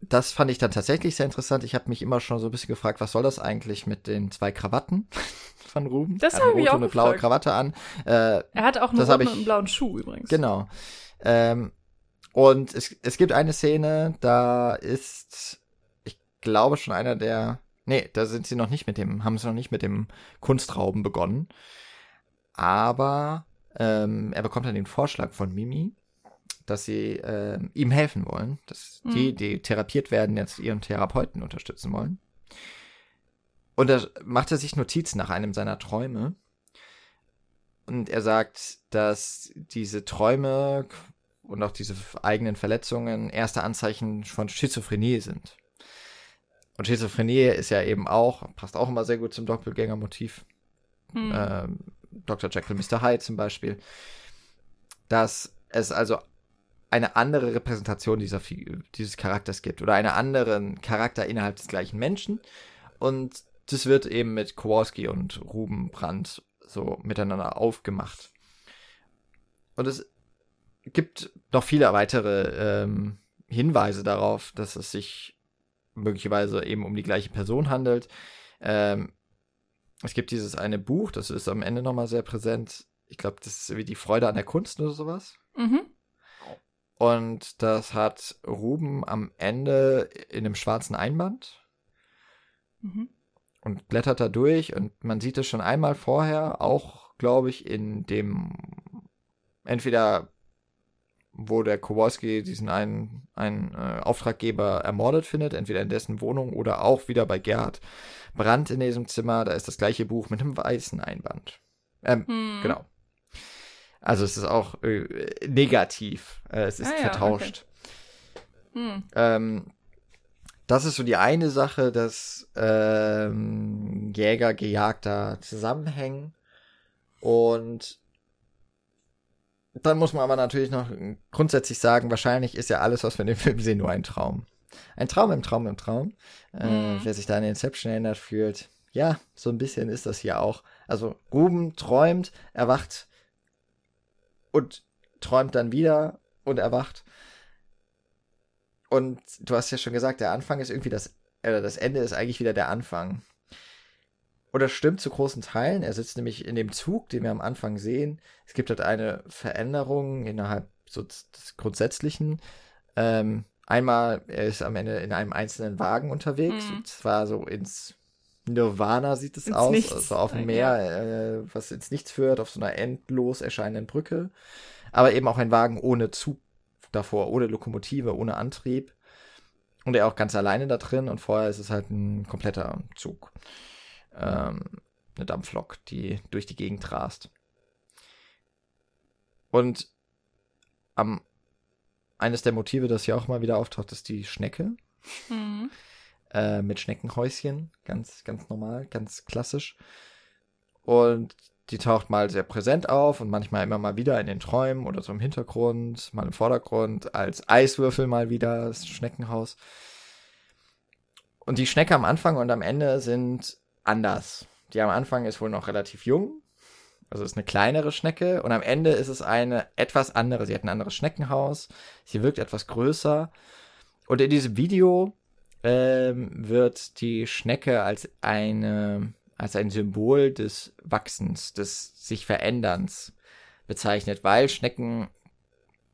das fand ich dann tatsächlich sehr interessant. Ich habe mich immer schon so ein bisschen gefragt, was soll das eigentlich mit den zwei Krawatten *laughs* von Ruben? Das habe ich auch eine blaue Krawatte an. Äh, er hat auch einen roten und einen blauen Schuh übrigens. Genau. Ähm, und es, es gibt eine Szene, da ist, ich glaube schon einer der, nee, da sind sie noch nicht mit dem, haben sie noch nicht mit dem Kunstrauben begonnen. Aber ähm, er bekommt dann den Vorschlag von Mimi, dass sie äh, ihm helfen wollen, dass mhm. die, die therapiert werden, jetzt ihren Therapeuten unterstützen wollen. Und da macht er sich Notizen nach einem seiner Träume. Und er sagt, dass diese Träume und auch diese eigenen Verletzungen erste Anzeichen von Schizophrenie sind. Und Schizophrenie ist ja eben auch, passt auch immer sehr gut zum Doppelgängermotiv. Hm. Ähm, Dr. Jekyll, Mr. Hyde zum Beispiel. Dass es also eine andere Repräsentation dieser, dieses Charakters gibt oder einen anderen Charakter innerhalb des gleichen Menschen. Und das wird eben mit Kowalski und Ruben Brandt so miteinander aufgemacht. Und es gibt noch viele weitere ähm, Hinweise darauf, dass es sich möglicherweise eben um die gleiche Person handelt. Ähm, es gibt dieses eine Buch, das ist am Ende nochmal sehr präsent. Ich glaube, das ist wie die Freude an der Kunst oder sowas. Mhm. Und das hat Ruben am Ende in einem schwarzen Einband. Mhm. Und blättert da durch und man sieht es schon einmal vorher, auch, glaube ich, in dem entweder wo der Kowalski diesen einen, einen äh, Auftraggeber ermordet findet, entweder in dessen Wohnung oder auch wieder bei Gerhard Brandt in diesem Zimmer. Da ist das gleiche Buch mit einem weißen Einband. Ähm, hm. Genau. Also es ist auch äh, negativ. Äh, es ist ah, vertauscht. okay. hm. ähm, das ist so die eine Sache, dass ähm, Jäger, Gejagter zusammenhängen. Und dann muss man aber natürlich noch grundsätzlich sagen, wahrscheinlich ist ja alles, was wir in dem Film sehen, nur ein Traum. Ein Traum im Traum im Traum. Äh, mhm. wer sich da an Inception erinnert fühlt, ja, so ein bisschen ist das hier auch. Also Ruben träumt, erwacht und träumt dann wieder und erwacht. Und du hast ja schon gesagt, der Anfang ist irgendwie das, äh, das Ende ist eigentlich wieder der Anfang. Oder stimmt zu großen Teilen. Er sitzt nämlich in dem Zug, den wir am Anfang sehen. Es gibt halt eine Veränderung innerhalb so des Grundsätzlichen. Ähm, einmal, er ist am Ende in einem einzelnen Wagen unterwegs. Mhm. Und zwar so ins Nirvana sieht es ins aus. Nichts. Also auf dem Meer, äh, was ins Nichts führt, auf so einer endlos erscheinenden Brücke. Aber eben auch ein Wagen ohne Zug davor, ohne Lokomotive, ohne Antrieb. Und er auch ganz alleine da drin. Und vorher ist es halt ein kompletter Zug ähm, eine Dampflok, die durch die Gegend rast. Und am eines der Motive, das hier auch mal wieder auftaucht, ist die Schnecke. Mhm. Äh, mit Schneckenhäuschen, ganz, ganz normal, ganz klassisch. Und die taucht mal sehr präsent auf und manchmal immer mal wieder in den Träumen oder so im Hintergrund, mal im Vordergrund, als Eiswürfel mal wieder, das Schneckenhaus. Und die Schnecke am Anfang und am Ende sind anders. Die am Anfang ist wohl noch relativ jung, also ist eine kleinere Schnecke und am Ende ist es eine etwas andere. Sie hat ein anderes Schneckenhaus, sie wirkt etwas größer und in diesem Video ähm, wird die Schnecke als eine als ein Symbol des Wachsens, des sich Veränderns bezeichnet, weil Schnecken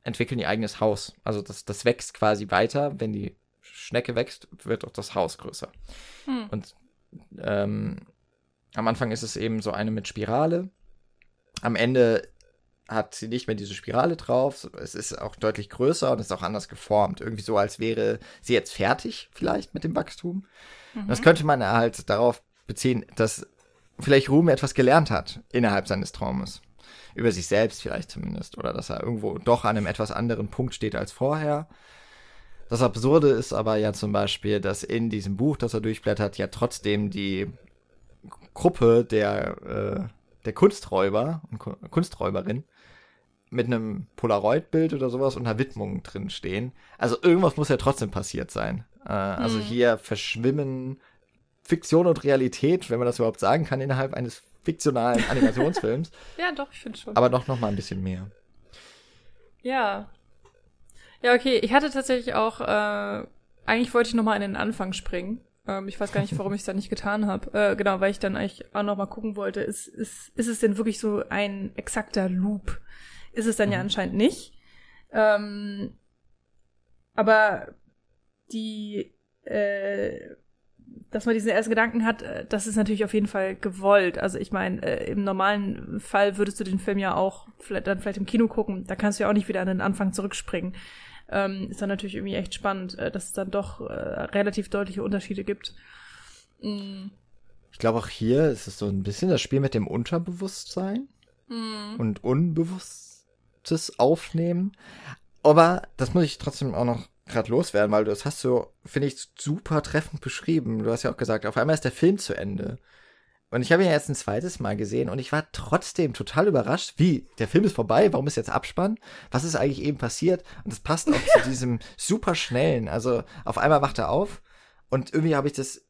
entwickeln ihr eigenes Haus. Also das, das wächst quasi weiter. Wenn die Schnecke wächst, wird auch das Haus größer. Hm. Und ähm, am Anfang ist es eben so eine mit Spirale. Am Ende hat sie nicht mehr diese Spirale drauf. Es ist auch deutlich größer und ist auch anders geformt. Irgendwie so, als wäre sie jetzt fertig, vielleicht mit dem Wachstum. Mhm. Das könnte man halt darauf beziehen, dass vielleicht Ruhm etwas gelernt hat innerhalb seines Traumes. Über sich selbst vielleicht zumindest. Oder dass er irgendwo doch an einem etwas anderen Punkt steht als vorher. Das Absurde ist aber ja zum Beispiel, dass in diesem Buch, das er durchblättert, ja trotzdem die Gruppe der, äh, der Kunsträuber und Kunsträuberin mit einem Polaroid-Bild oder sowas und einer Widmung drin stehen. Also irgendwas muss ja trotzdem passiert sein. Äh, also mhm. hier verschwimmen Fiktion und Realität, wenn man das überhaupt sagen kann, innerhalb eines fiktionalen *laughs* Animationsfilms. ja, doch, ich finde schon. Aber doch noch mal ein bisschen mehr. Ja. Ja, okay. Ich hatte tatsächlich auch, äh, eigentlich wollte ich noch mal in den Anfang springen. Ähm, ich weiß gar nicht, warum ich es da nicht getan habe. Äh, genau, weil ich dann eigentlich auch noch mal gucken wollte, ist, ist, ist es denn wirklich so ein exakter Loop? Ist es dann mhm. ja anscheinend nicht. Ähm, aber die äh, dass man diesen ersten Gedanken hat, äh, das ist natürlich auf jeden Fall gewollt. Also ich meine, äh, im normalen Fall würdest du den Film ja auch vielleicht, dann vielleicht im Kino gucken. Da kannst du ja auch nicht wieder an den Anfang zurückspringen. Ähm, ist dann natürlich irgendwie echt spannend, äh, dass es dann doch äh, relativ deutliche Unterschiede gibt. Mhm. Ich glaube auch hier ist es so ein bisschen das Spiel mit dem Unterbewusstsein mhm. und unbewusstes Aufnehmen. Aber das muss ich trotzdem auch noch gerade loswerden, weil das hast du, finde ich, super treffend beschrieben. Du hast ja auch gesagt, auf einmal ist der Film zu Ende. Und ich habe ihn jetzt ein zweites Mal gesehen und ich war trotzdem total überrascht, wie, der Film ist vorbei, warum ist jetzt Abspann? Was ist eigentlich eben passiert? Und das passt auch zu diesem *laughs* super schnellen. Also auf einmal wacht er auf und irgendwie habe ich das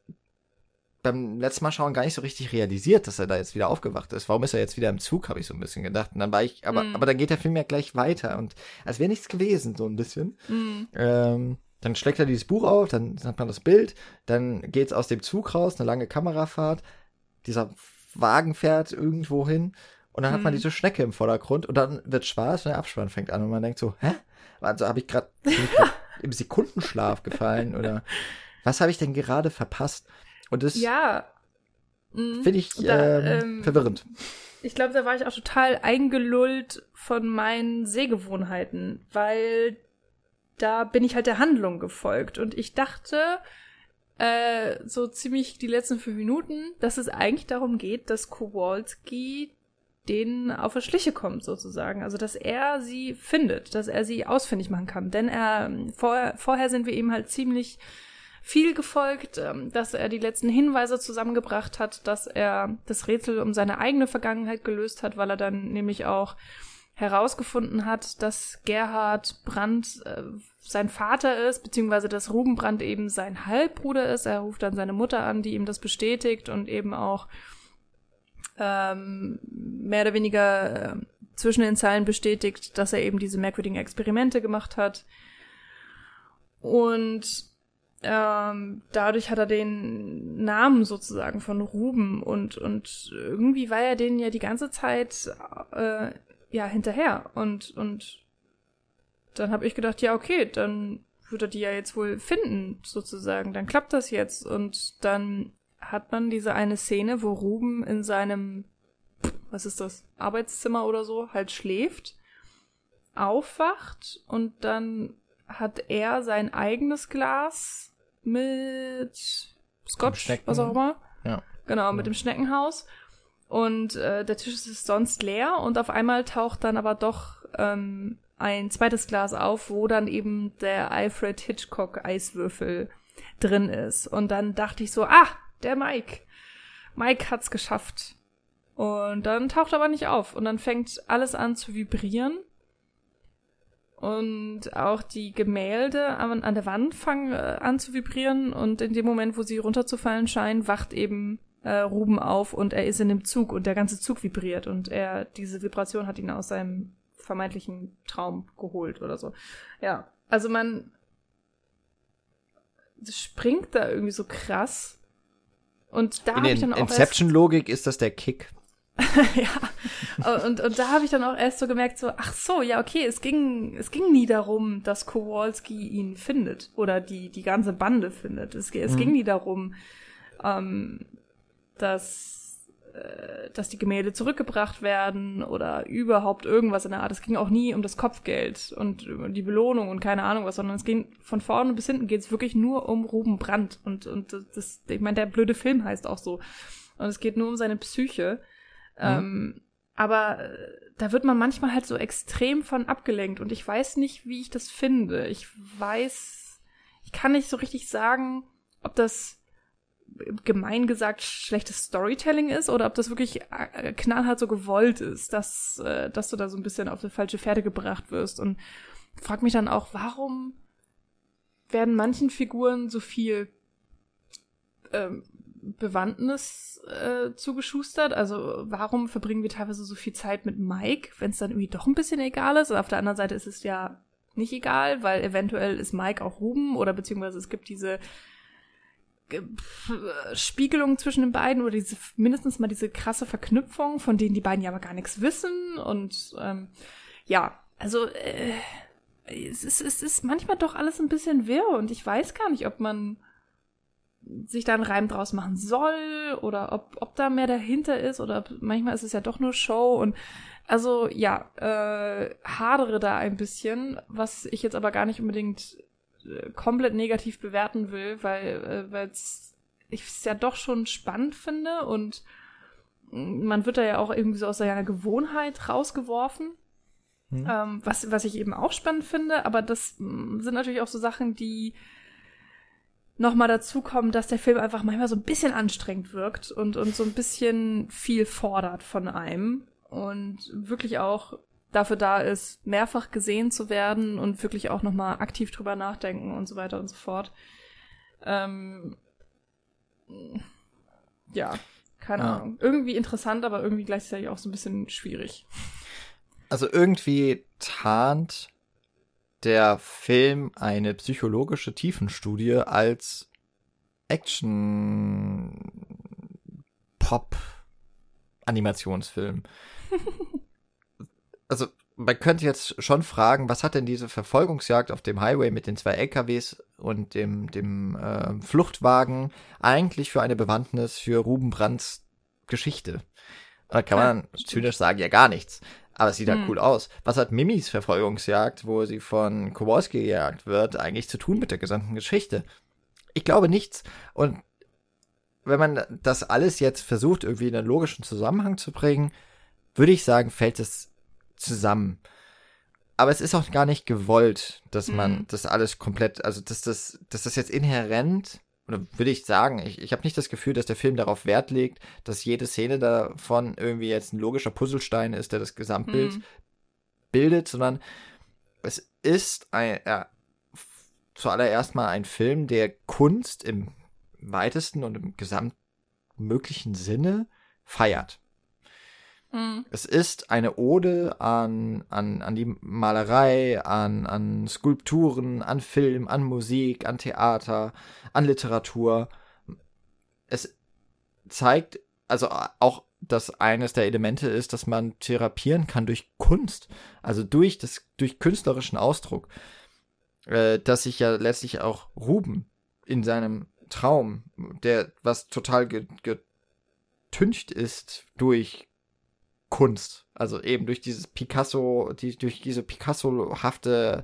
beim letzten Mal schauen gar nicht so richtig realisiert, dass er da jetzt wieder aufgewacht ist. Warum ist er jetzt wieder im Zug, habe ich so ein bisschen gedacht. Und dann war ich, aber, mm. aber dann geht der Film ja gleich weiter und als wäre nichts gewesen, so ein bisschen. Mm. Ähm, dann schlägt er dieses Buch auf, dann hat man das Bild, dann geht's aus dem Zug raus, eine lange Kamerafahrt, dieser Wagen fährt irgendwo hin und dann hat man mhm. diese Schnecke im Vordergrund und dann wird schwarz und der Abspann fängt an und man denkt so, hä? Also habe ich gerade *laughs* im Sekundenschlaf gefallen oder was habe ich denn gerade verpasst? Und das ja. Mhm. finde ich da, ähm, ähm, verwirrend. Ich glaube, da war ich auch total eingelullt von meinen Sehgewohnheiten, weil da bin ich halt der Handlung gefolgt. Und ich dachte, äh, so ziemlich die letzten fünf Minuten, dass es eigentlich darum geht, dass Kowalski denen auf die Schliche kommt, sozusagen. Also, dass er sie findet, dass er sie ausfindig machen kann. Denn er, vorher, vorher sind wir eben halt ziemlich viel gefolgt, ähm, dass er die letzten Hinweise zusammengebracht hat, dass er das Rätsel um seine eigene Vergangenheit gelöst hat, weil er dann nämlich auch herausgefunden hat, dass Gerhard Brandt äh, sein Vater ist, beziehungsweise dass Ruben Brandt eben sein Halbbruder ist. Er ruft dann seine Mutter an, die ihm das bestätigt und eben auch ähm, mehr oder weniger äh, zwischen den Zeilen bestätigt, dass er eben diese merkwürdigen Experimente gemacht hat. Und ähm, dadurch hat er den Namen sozusagen von Ruben und, und irgendwie war er den ja die ganze Zeit äh, ja hinterher und, und dann habe ich gedacht, ja, okay, dann wird er die ja jetzt wohl finden, sozusagen. Dann klappt das jetzt. Und dann hat man diese eine Szene, wo Ruben in seinem, was ist das, Arbeitszimmer oder so, halt schläft, aufwacht und dann hat er sein eigenes Glas mit Scotch, was auch immer. Ja. Genau, mit dem Schneckenhaus. Und äh, der Tisch ist sonst leer und auf einmal taucht dann aber doch ähm, ein zweites Glas auf, wo dann eben der Alfred Hitchcock Eiswürfel drin ist. Und dann dachte ich so, ah, der Mike. Mike hat's geschafft. Und dann taucht er aber nicht auf. Und dann fängt alles an zu vibrieren. Und auch die Gemälde an, an der Wand fangen äh, an zu vibrieren und in dem Moment, wo sie runterzufallen scheinen, wacht eben äh, Ruben auf und er ist in dem Zug und der ganze Zug vibriert und er, diese Vibration hat ihn aus seinem vermeintlichen Traum geholt oder so. Ja, also man springt da irgendwie so krass. Und da habe ich dann auch Inception-Logik ist das der Kick. *laughs* ja. Und, und da habe ich dann auch erst so gemerkt, so, ach so, ja, okay, es ging, es ging nie darum, dass Kowalski ihn findet oder die, die ganze Bande findet. Es, es mhm. ging nie darum, ähm, dass, dass die Gemälde zurückgebracht werden oder überhaupt irgendwas in der Art. Es ging auch nie um das Kopfgeld und die Belohnung und keine Ahnung was, sondern es ging von vorne bis hinten geht es wirklich nur um Ruben Brandt und, und das, ich meine, der blöde Film heißt auch so. Und es geht nur um seine Psyche. Mhm. Ähm, aber äh, da wird man manchmal halt so extrem von abgelenkt und ich weiß nicht, wie ich das finde. Ich weiß, ich kann nicht so richtig sagen, ob das gemein gesagt schlechtes Storytelling ist oder ob das wirklich äh, knallhart so gewollt ist, dass, äh, dass du da so ein bisschen auf die falsche Pferde gebracht wirst. Und frag mich dann auch, warum werden manchen Figuren so viel ähm, Bewandtnis äh, zugeschustert? Also warum verbringen wir teilweise so viel Zeit mit Mike, wenn es dann irgendwie doch ein bisschen egal ist? Und auf der anderen Seite ist es ja nicht egal, weil eventuell ist Mike auch Ruben oder beziehungsweise es gibt diese Spiegelung zwischen den beiden oder diese mindestens mal diese krasse Verknüpfung, von denen die beiden ja aber gar nichts wissen. Und ähm, ja, also äh, es, ist, es ist manchmal doch alles ein bisschen wirr und ich weiß gar nicht, ob man sich da einen Reim draus machen soll oder ob, ob da mehr dahinter ist oder manchmal ist es ja doch nur Show und also ja, äh, hadere da ein bisschen, was ich jetzt aber gar nicht unbedingt komplett negativ bewerten will, weil äh, ich es ja doch schon spannend finde und man wird da ja auch irgendwie so aus seiner Gewohnheit rausgeworfen. Mhm. Ähm, was, was ich eben auch spannend finde, aber das mh, sind natürlich auch so Sachen, die nochmal dazu kommen, dass der Film einfach manchmal so ein bisschen anstrengend wirkt und, und so ein bisschen viel fordert von einem und wirklich auch dafür da ist, mehrfach gesehen zu werden und wirklich auch nochmal aktiv drüber nachdenken und so weiter und so fort. Ähm, ja, keine ja. Ahnung. Irgendwie interessant, aber irgendwie gleichzeitig auch so ein bisschen schwierig. Also irgendwie tarnt der Film eine psychologische Tiefenstudie als Action Pop Animationsfilm. *laughs* also man könnte jetzt schon fragen, was hat denn diese Verfolgungsjagd auf dem Highway mit den zwei LKWs und dem, dem äh, Fluchtwagen eigentlich für eine Bewandtnis für Ruben Brands Geschichte? Da kann man ja, zynisch sagen, ja gar nichts. Aber es sieht hm. halt cool aus. Was hat Mimis Verfolgungsjagd, wo sie von Kowalski gejagt wird, eigentlich zu tun mit der gesamten Geschichte? Ich glaube nichts. Und wenn man das alles jetzt versucht, irgendwie in einen logischen Zusammenhang zu bringen, würde ich sagen, fällt es zusammen. Aber es ist auch gar nicht gewollt, dass man mhm. das alles komplett, also dass das, dass das jetzt inhärent oder würde ich sagen, ich, ich habe nicht das Gefühl, dass der Film darauf Wert legt, dass jede Szene davon irgendwie jetzt ein logischer Puzzlestein ist, der das Gesamtbild hm. bildet, sondern es ist ein, ja, zuallererst mal ein Film, der Kunst im weitesten und im gesamtmöglichen Sinne feiert. Mhm. Es ist eine Ode an, an, an die Malerei, an, an Skulpturen, an Film, an Musik, an Theater, an Literatur. Es zeigt, also auch, dass eines der Elemente ist, dass man therapieren kann durch Kunst, also durch das, durch künstlerischen Ausdruck, äh, dass sich ja letztlich auch Ruben in seinem Traum, der was total getüncht ist durch Kunst. Also eben durch dieses Picasso, die, durch diese Picasso-hafte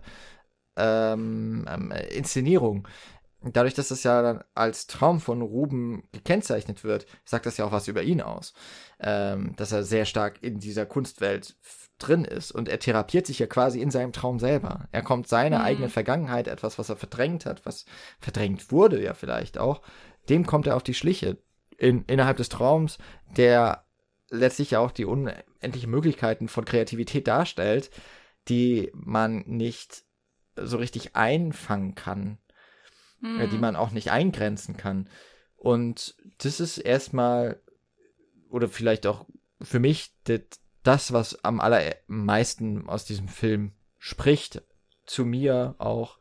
ähm, ähm, Inszenierung. Dadurch, dass das ja dann als Traum von Ruben gekennzeichnet wird, sagt das ja auch was über ihn aus. Ähm, dass er sehr stark in dieser Kunstwelt drin ist. Und er therapiert sich ja quasi in seinem Traum selber. Er kommt seiner mhm. eigenen Vergangenheit, etwas, was er verdrängt hat, was verdrängt wurde ja vielleicht auch, dem kommt er auf die Schliche. In, innerhalb des Traums, der letztlich auch die unendlichen Möglichkeiten von Kreativität darstellt, die man nicht so richtig einfangen kann, mhm. die man auch nicht eingrenzen kann. Und das ist erstmal, oder vielleicht auch für mich, das, was am allermeisten aus diesem Film spricht, zu mir auch.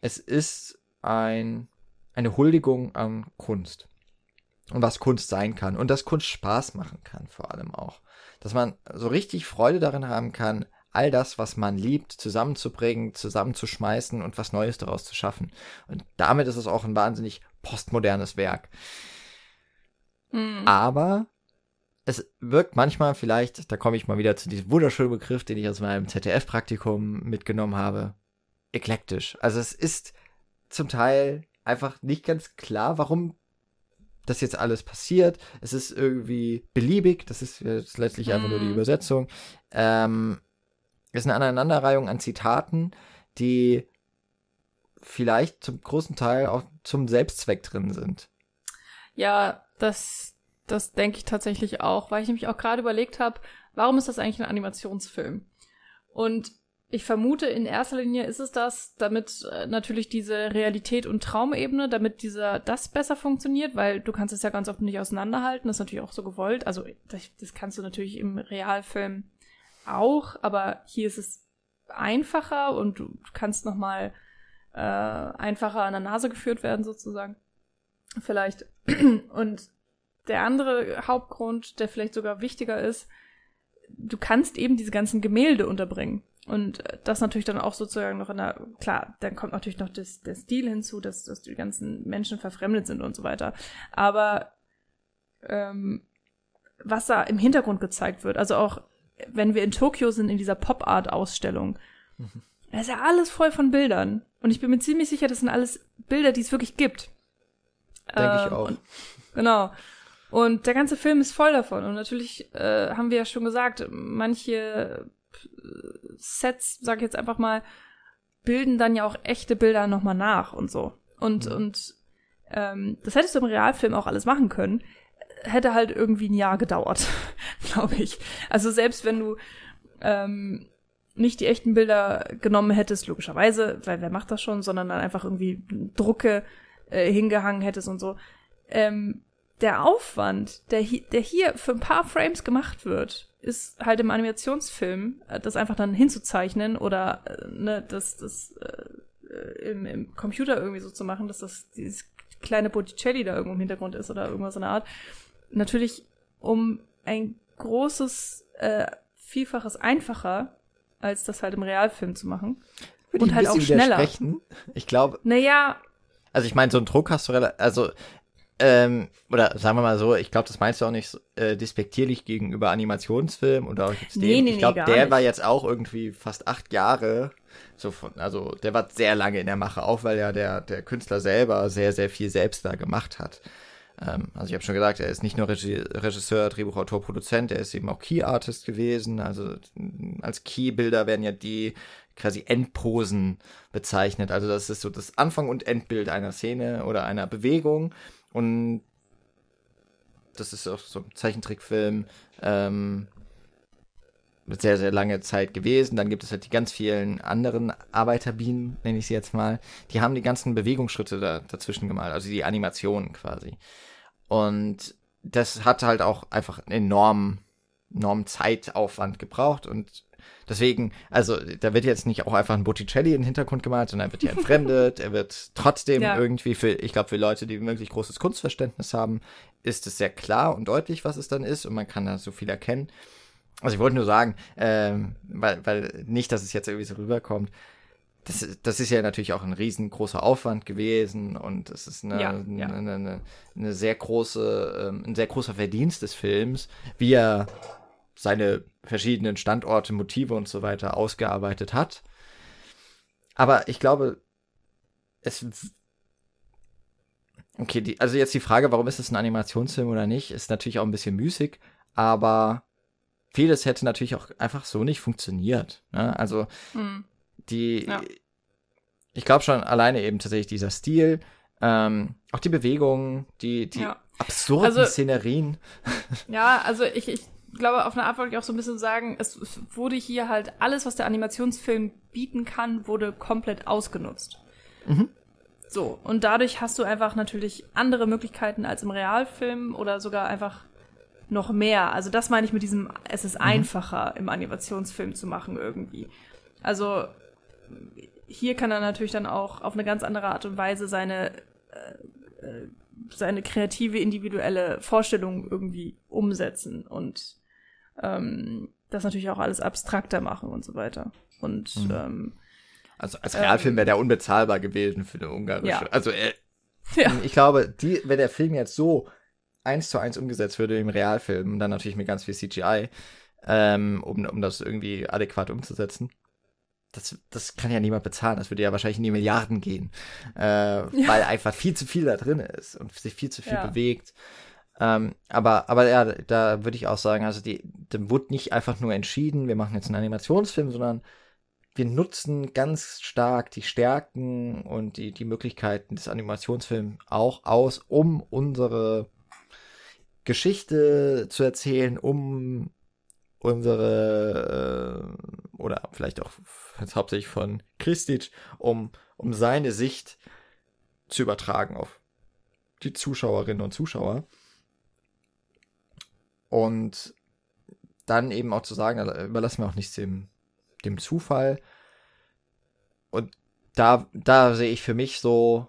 Es ist ein, eine Huldigung an Kunst. Und was Kunst sein kann und dass Kunst Spaß machen kann vor allem auch. Dass man so richtig Freude darin haben kann, all das, was man liebt, zusammenzubringen, zusammenzuschmeißen und was Neues daraus zu schaffen. Und damit ist es auch ein wahnsinnig postmodernes Werk. Mhm. Aber es wirkt manchmal vielleicht, da komme ich mal wieder zu diesem wunderschönen Begriff, den ich aus meinem ZDF-Praktikum mitgenommen habe, eklektisch. Also es ist zum Teil einfach nicht ganz klar, warum das jetzt alles passiert. Es ist irgendwie beliebig, das ist jetzt letztlich einfach nur die mhm. Übersetzung. Ähm, es ist eine Aneinanderreihung an Zitaten, die vielleicht zum großen Teil auch zum Selbstzweck drin sind. Ja, das, das denke ich tatsächlich auch, weil ich nämlich auch gerade überlegt habe, warum ist das eigentlich ein Animationsfilm? Und ich vermute, in erster Linie ist es das, damit äh, natürlich diese Realität und Traumebene, damit dieser das besser funktioniert, weil du kannst es ja ganz oft nicht auseinanderhalten. Das ist natürlich auch so gewollt. Also das, das kannst du natürlich im Realfilm auch, aber hier ist es einfacher und du kannst noch mal äh, einfacher an der Nase geführt werden sozusagen. Vielleicht. *clears throat* Und der andere Hauptgrund, der vielleicht sogar wichtiger ist, du kannst eben diese ganzen Gemälde unterbringen. Und das natürlich dann auch sozusagen noch in der, klar, dann kommt natürlich noch das, der Stil hinzu, dass, dass die ganzen Menschen verfremdet sind und so weiter. Aber ähm, was da im Hintergrund gezeigt wird, also auch wenn wir in Tokio sind, in dieser Pop-Art-Ausstellung, mhm. *laughs* da ist ja alles voll von Bildern. Und ich bin mir ziemlich sicher, das sind alles Bilder, die es wirklich gibt. Denke ähm, ich auch. Und, genau. Und der ganze Film ist voll davon. Und natürlich äh, haben wir ja schon gesagt, manche Sets, sag ich jetzt einfach mal, bilden dann ja auch echte Bilder nochmal nach und so. Und, mhm. und ähm, das hättest du im Realfilm auch alles machen können. Hätte halt irgendwie ein Jahr gedauert, *laughs* glaube ich. Also selbst wenn du ähm, nicht die echten Bilder genommen hättest, logischerweise, weil wer macht das schon, sondern dann einfach irgendwie Drucke äh, hingehangen hättest und so. Ähm, der Aufwand, der, hi der hier für ein paar Frames gemacht wird, ist halt im Animationsfilm, äh, das einfach dann hinzuzeichnen oder äh, ne, das, das äh, im, im Computer irgendwie so zu machen, dass das dieses kleine Botticelli da irgendwo im Hintergrund ist oder irgendwas in der Art. Natürlich um ein großes, äh, vielfaches einfacher, als das halt im Realfilm zu machen. Würde und halt auch schneller. Ich glaube. Naja. Also ich meine, so ein Druck hast du relativ, also ähm, oder sagen wir mal so, ich glaube, das meinst du auch nicht äh, despektierlich gegenüber Animationsfilmen oder auch jetzt dem. Nee, nee, ich glaube, der nicht. war jetzt auch irgendwie fast acht Jahre so von, also der war sehr lange in der Mache, auch weil ja der, der Künstler selber sehr, sehr viel selbst da gemacht hat. Ähm, also ich habe schon gesagt, er ist nicht nur Regisseur, Drehbuchautor, Produzent, er ist eben auch Key Artist gewesen. Also als Key-Bilder werden ja die quasi Endposen bezeichnet. Also das ist so das Anfang- und Endbild einer Szene oder einer Bewegung. Und das ist auch so ein Zeichentrickfilm ähm, sehr, sehr lange Zeit gewesen. Dann gibt es halt die ganz vielen anderen Arbeiterbienen, nenne ich sie jetzt mal. Die haben die ganzen Bewegungsschritte da, dazwischen gemalt, also die Animationen quasi. Und das hat halt auch einfach einen enormen, enormen Zeitaufwand gebraucht und Deswegen, also da wird jetzt nicht auch einfach ein Botticelli in den Hintergrund gemalt, sondern er wird hier entfremdet, er wird trotzdem ja. irgendwie für, ich glaube, für Leute, die wirklich großes Kunstverständnis haben, ist es sehr klar und deutlich, was es dann ist und man kann da so viel erkennen. Also ich wollte nur sagen, ähm, weil, weil nicht, dass es jetzt irgendwie so rüberkommt, das, das ist ja natürlich auch ein riesengroßer Aufwand gewesen und es ist eine, ja, ja. Eine, eine, eine, sehr große, ähm, ein sehr großer Verdienst des Films, wie er seine verschiedenen Standorte, Motive und so weiter ausgearbeitet hat. Aber ich glaube, es. Okay, die, also jetzt die Frage, warum ist es ein Animationsfilm oder nicht, ist natürlich auch ein bisschen müßig, aber vieles hätte natürlich auch einfach so nicht funktioniert. Ne? Also hm. die, ja. ich glaube schon alleine eben tatsächlich dieser Stil, ähm, auch die Bewegungen, die, die ja. absurden also, Szenerien. Ja, also ich, ich glaube, auf eine Art wollte ich auch so ein bisschen sagen, es wurde hier halt alles, was der Animationsfilm bieten kann, wurde komplett ausgenutzt. Mhm. So, und dadurch hast du einfach natürlich andere Möglichkeiten als im Realfilm oder sogar einfach noch mehr. Also das meine ich mit diesem, es ist mhm. einfacher im Animationsfilm zu machen irgendwie. Also hier kann er natürlich dann auch auf eine ganz andere Art und Weise seine äh, äh seine kreative, individuelle Vorstellung irgendwie umsetzen und ähm, das natürlich auch alles abstrakter machen und so weiter. Und mhm. ähm, also als Realfilm wäre der unbezahlbar gewesen für eine ungarische. Ja. Also äh, *laughs* ja. ich glaube, die, wenn der Film jetzt so eins zu eins umgesetzt würde im Realfilm, dann natürlich mit ganz viel CGI, ähm, um, um das irgendwie adäquat umzusetzen. Das, das kann ja niemand bezahlen. Das würde ja wahrscheinlich in die Milliarden gehen, äh, ja. weil einfach viel zu viel da drin ist und sich viel zu viel ja. bewegt. Ähm, aber, aber ja, da würde ich auch sagen, also die, da wurde nicht einfach nur entschieden, wir machen jetzt einen Animationsfilm, sondern wir nutzen ganz stark die Stärken und die, die Möglichkeiten des Animationsfilms auch aus, um unsere Geschichte zu erzählen, um unsere äh, oder vielleicht auch jetzt hauptsächlich von Kristic, um, um seine Sicht zu übertragen auf die Zuschauerinnen und Zuschauer. Und dann eben auch zu sagen, also überlassen wir auch nichts dem, dem Zufall. Und da, da sehe ich für mich so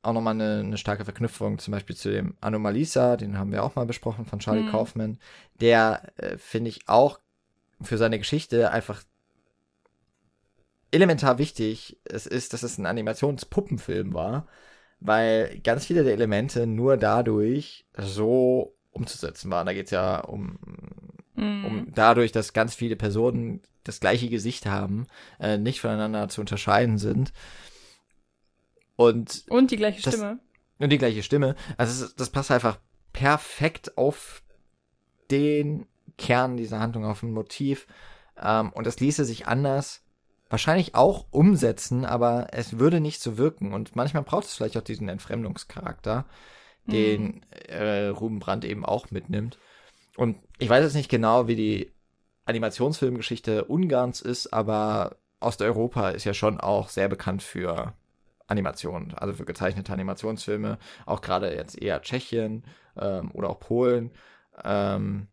auch nochmal eine, eine starke Verknüpfung, zum Beispiel zu dem Anomalisa, den haben wir auch mal besprochen von Charlie mhm. Kaufman. Der, äh, finde ich, auch für seine Geschichte einfach elementar wichtig es ist, dass es ein Animationspuppenfilm war, weil ganz viele der Elemente nur dadurch so umzusetzen waren. Da geht es ja um, mhm. um dadurch, dass ganz viele Personen das gleiche Gesicht haben, äh, nicht voneinander zu unterscheiden sind. Und, und die gleiche das, Stimme. Und die gleiche Stimme. Also das, das passt einfach perfekt auf den Kern dieser Handlung, auf ein Motiv. Ähm, und das ließe sich anders wahrscheinlich auch umsetzen, aber es würde nicht so wirken. Und manchmal braucht es vielleicht auch diesen Entfremdungscharakter, den mhm. äh, Ruben Brandt eben auch mitnimmt. Und ich weiß jetzt nicht genau, wie die Animationsfilmgeschichte Ungarns ist, aber Osteuropa ist ja schon auch sehr bekannt für Animationen, also für gezeichnete Animationsfilme, auch gerade jetzt eher Tschechien ähm, oder auch Polen, ähm,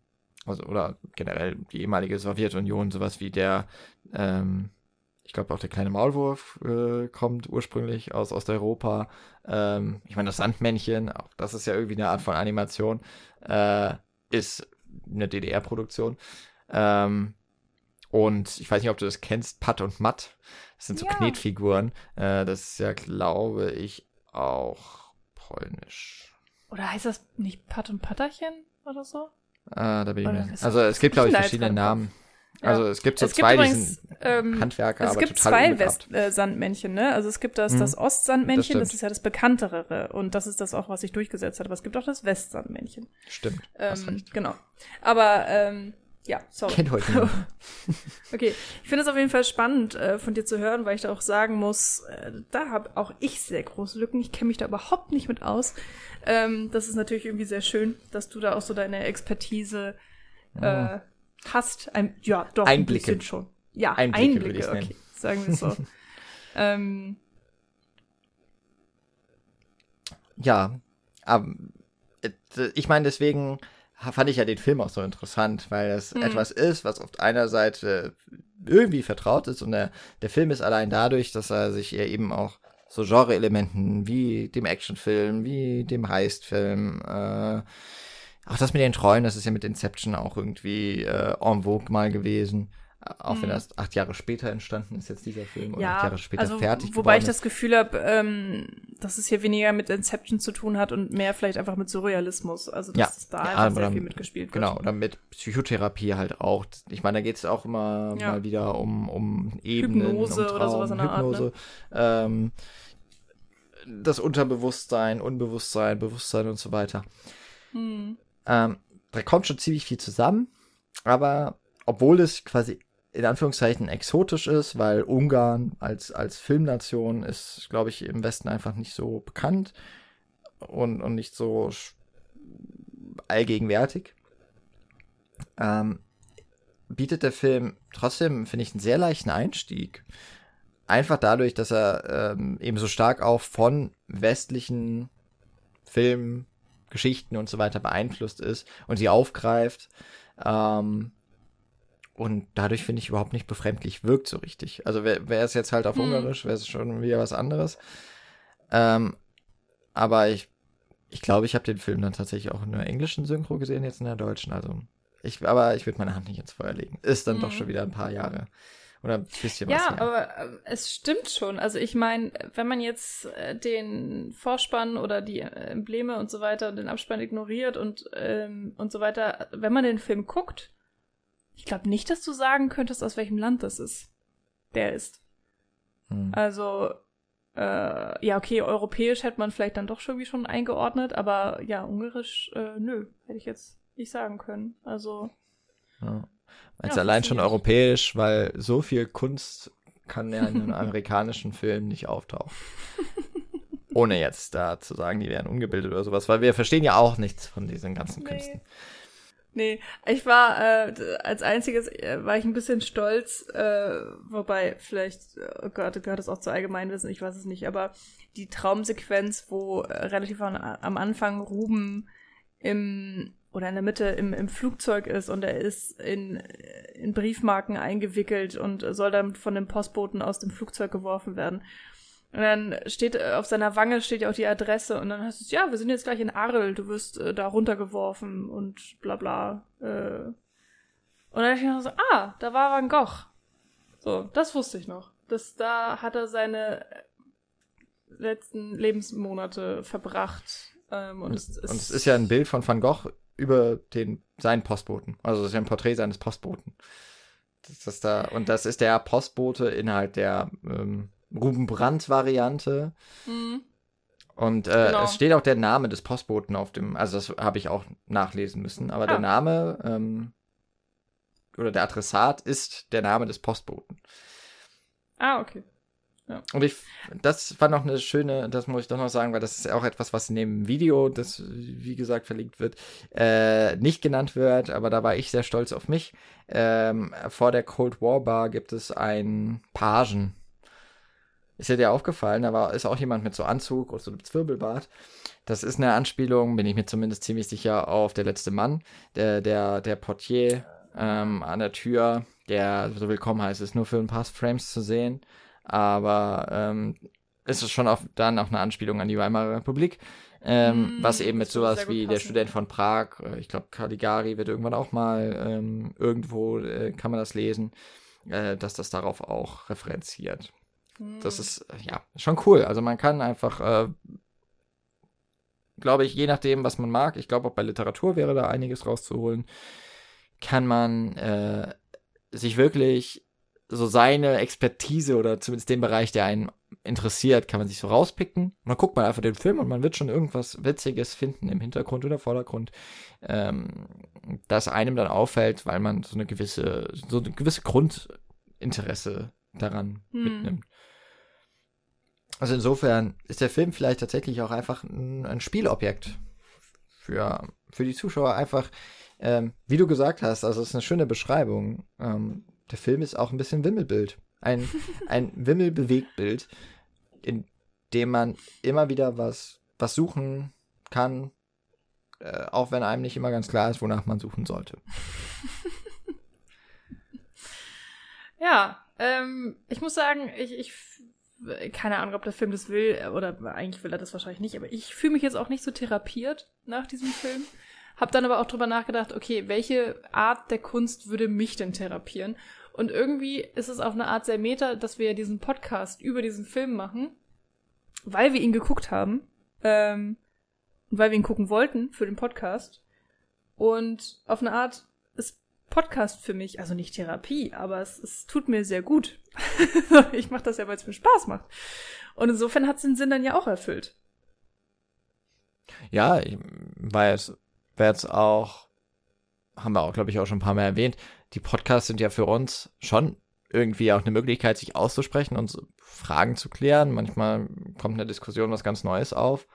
also oder generell die ehemalige Sowjetunion, sowas wie der, ähm, ich glaube auch der kleine Maulwurf äh, kommt ursprünglich aus Osteuropa. Ähm, ich meine das Sandmännchen, auch das ist ja irgendwie eine Art von Animation, äh, ist eine DDR-Produktion. Ähm, und ich weiß nicht, ob du das kennst, Pat und Matt. Das sind so ja. Knetfiguren. Äh, das ist ja, glaube ich, auch polnisch. Oder heißt das nicht Pat und Patterchen oder so? Ah, da bin ich mir. Also es gibt, glaube ich, *laughs* verschiedene Namen. Also es gibt so es zwei, gibt übrigens, ähm, Handwerker, Es gibt zwei West äh, ne? Also es gibt das, mhm. das Ostsandmännchen, das, das, ist ja das bekanntere und das ist das auch, was sich durchgesetzt hat. Aber es gibt auch das Westsandmännchen. Stimmt. Ähm, genau. Aber ähm, ja, sorry. Kennt heute *laughs* *laughs* Okay, ich finde es auf jeden Fall spannend äh, von dir zu hören, weil ich da auch sagen muss, äh, da habe auch ich sehr große Lücken. Ich kenne mich da überhaupt nicht mit aus. Ähm, das ist natürlich irgendwie sehr schön, dass du da auch so deine Expertise äh, hast. Ein, ja, doch, Einblicke. ein bisschen schon. Ja, Einblicke, Einblicke okay, sagen wir so. *laughs* ähm, ja, aber äh, ich meine, deswegen fand ich ja den Film auch so interessant, weil es mhm. etwas ist, was auf einer Seite irgendwie vertraut ist und der, der Film ist allein dadurch, dass er sich eben auch so Genre-Elementen wie dem Actionfilm, wie dem Heistfilm, äh, auch das mit den Treuen, das ist ja mit Inception auch irgendwie äh, en vogue mal gewesen. Auch wenn mhm. erst acht Jahre später entstanden ist jetzt dieser Film oder acht Jahre später also, fertig Wobei ich das Gefühl habe, ähm, dass es hier weniger mit Inception zu tun hat und mehr vielleicht einfach mit Surrealismus. Also dass ja, da einfach ja, sehr viel mitgespielt wird. Genau, oder mit Psychotherapie halt auch. Ich meine, da geht es auch immer ja. mal wieder um, um Ebenen, Hypnose um Traum, oder sowas in der Hypnose. Art, ne? ähm, das Unterbewusstsein, Unbewusstsein, Bewusstsein und so weiter. Hm. Ähm, da kommt schon ziemlich viel zusammen, aber obwohl es quasi in Anführungszeichen exotisch ist, weil Ungarn als, als Filmnation ist, glaube ich, im Westen einfach nicht so bekannt und, und nicht so allgegenwärtig. Ähm, bietet der Film trotzdem, finde ich, einen sehr leichten Einstieg. Einfach dadurch, dass er ähm, eben so stark auch von westlichen Filmen, Geschichten und so weiter beeinflusst ist und sie aufgreift. Ähm, und dadurch finde ich überhaupt nicht befremdlich wirkt so richtig. Also wäre es jetzt halt auf hm. Ungarisch, wäre es schon wieder was anderes. Ähm, aber ich, Ich glaube, ich habe den Film dann tatsächlich auch in der englischen Synchro gesehen, jetzt in der deutschen. Also ich, aber ich würde meine Hand nicht ins Feuer legen. Ist dann mhm. doch schon wieder ein paar Jahre. Oder ein bisschen ja, was. Ja, aber äh, es stimmt schon. Also ich meine, wenn man jetzt äh, den Vorspann oder die Embleme und so weiter und den Abspann ignoriert und, ähm, und so weiter, wenn man den Film guckt, ich glaube nicht, dass du sagen könntest, aus welchem Land das ist. Der ist. Hm. Also, äh, ja, okay, europäisch hätte man vielleicht dann doch schon wie schon eingeordnet, aber ja, ungarisch, äh, nö, hätte ich jetzt nicht sagen können. Also. Ja. Als ja, allein schon europäisch, weil so viel Kunst kann ja in einem *laughs* amerikanischen Film nicht auftauchen. *laughs* Ohne jetzt da zu sagen, die wären ungebildet oder sowas, weil wir verstehen ja auch nichts von diesen ganzen nee. Künsten. Nee, ich war äh, als einziges äh, war ich ein bisschen stolz, äh, wobei vielleicht oh Gott, gehört es auch zu Allgemeinwissen, ich weiß es nicht, aber die Traumsequenz, wo äh, relativ an, am Anfang Ruben im oder in der Mitte im, im Flugzeug ist und er ist in, in Briefmarken eingewickelt und soll dann von dem Postboten aus dem Flugzeug geworfen werden. Und dann steht auf seiner Wange steht ja auch die Adresse und dann heißt es, ja, wir sind jetzt gleich in Arl, du wirst äh, da runtergeworfen und bla bla. Äh. Und dann dachte ich noch so, ah, da war Van Gogh. So, das wusste ich noch. Das, da hat er seine letzten Lebensmonate verbracht. Ähm, und, und, es, und es ist ja ein Bild von Van Gogh über den, seinen Postboten. Also das ist ja ein Porträt seines Postboten. Das ist da, und das ist der Postbote innerhalb der ähm, Ruben Brandt-Variante. Mhm. Und äh, genau. es steht auch der Name des Postboten auf dem, also das habe ich auch nachlesen müssen, aber ah. der Name ähm, oder der Adressat ist der Name des Postboten. Ah, okay. Ja. Und ich, das war noch eine schöne, das muss ich doch noch sagen, weil das ist auch etwas, was in dem Video, das wie gesagt verlinkt wird, äh, nicht genannt wird, aber da war ich sehr stolz auf mich. Ähm, vor der Cold War Bar gibt es einen Pagen. Ist ja dir aufgefallen, da war, ist auch jemand mit so Anzug und so einem Zwirbelbart. Das ist eine Anspielung, bin ich mir zumindest ziemlich sicher, auf der letzte Mann, der, der, der Portier ähm, an der Tür, der so willkommen heißt, ist nur für ein paar Frames zu sehen aber ähm, ist es schon auch dann auch eine Anspielung an die Weimarer Republik. Ähm, mm, was eben mit sowas wie der Student von Prag, äh, ich glaube Caligari wird irgendwann auch mal ähm, irgendwo, äh, kann man das lesen, äh, dass das darauf auch referenziert. Mm. Das ist, äh, ja, schon cool. Also man kann einfach, äh, glaube ich, je nachdem, was man mag, ich glaube auch bei Literatur wäre da einiges rauszuholen, kann man äh, sich wirklich so seine Expertise oder zumindest den Bereich, der einen interessiert, kann man sich so rauspicken. Und dann guckt man einfach den Film und man wird schon irgendwas Witziges finden im Hintergrund oder Vordergrund, ähm, das einem dann auffällt, weil man so eine gewisse, so eine gewisse Grundinteresse daran hm. mitnimmt. Also insofern ist der Film vielleicht tatsächlich auch einfach ein, ein Spielobjekt für, für die Zuschauer einfach, ähm, wie du gesagt hast, also es ist eine schöne Beschreibung. Ähm, der Film ist auch ein bisschen Wimmelbild. Ein, *laughs* ein Wimmelbewegtbild, in dem man immer wieder was, was suchen kann, äh, auch wenn einem nicht immer ganz klar ist, wonach man suchen sollte. *laughs* ja, ähm, ich muss sagen, ich, ich keine Ahnung, ob der Film das will, oder eigentlich will er das wahrscheinlich nicht, aber ich fühle mich jetzt auch nicht so therapiert nach diesem Film. Hab dann aber auch drüber nachgedacht, okay, welche Art der Kunst würde mich denn therapieren? Und irgendwie ist es auf eine Art sehr meta, dass wir diesen Podcast über diesen Film machen, weil wir ihn geguckt haben. Ähm, und weil wir ihn gucken wollten für den Podcast. Und auf eine Art ist Podcast für mich, also nicht Therapie, aber es, es tut mir sehr gut. *laughs* ich mache das ja, weil es mir Spaß macht. Und insofern hat es den Sinn dann ja auch erfüllt. Ja, weil es wäre jetzt auch, haben wir auch, glaube ich, auch schon ein paar Mal erwähnt, die Podcasts sind ja für uns schon irgendwie auch eine Möglichkeit, sich auszusprechen und Fragen zu klären. Manchmal kommt eine Diskussion was ganz Neues auf.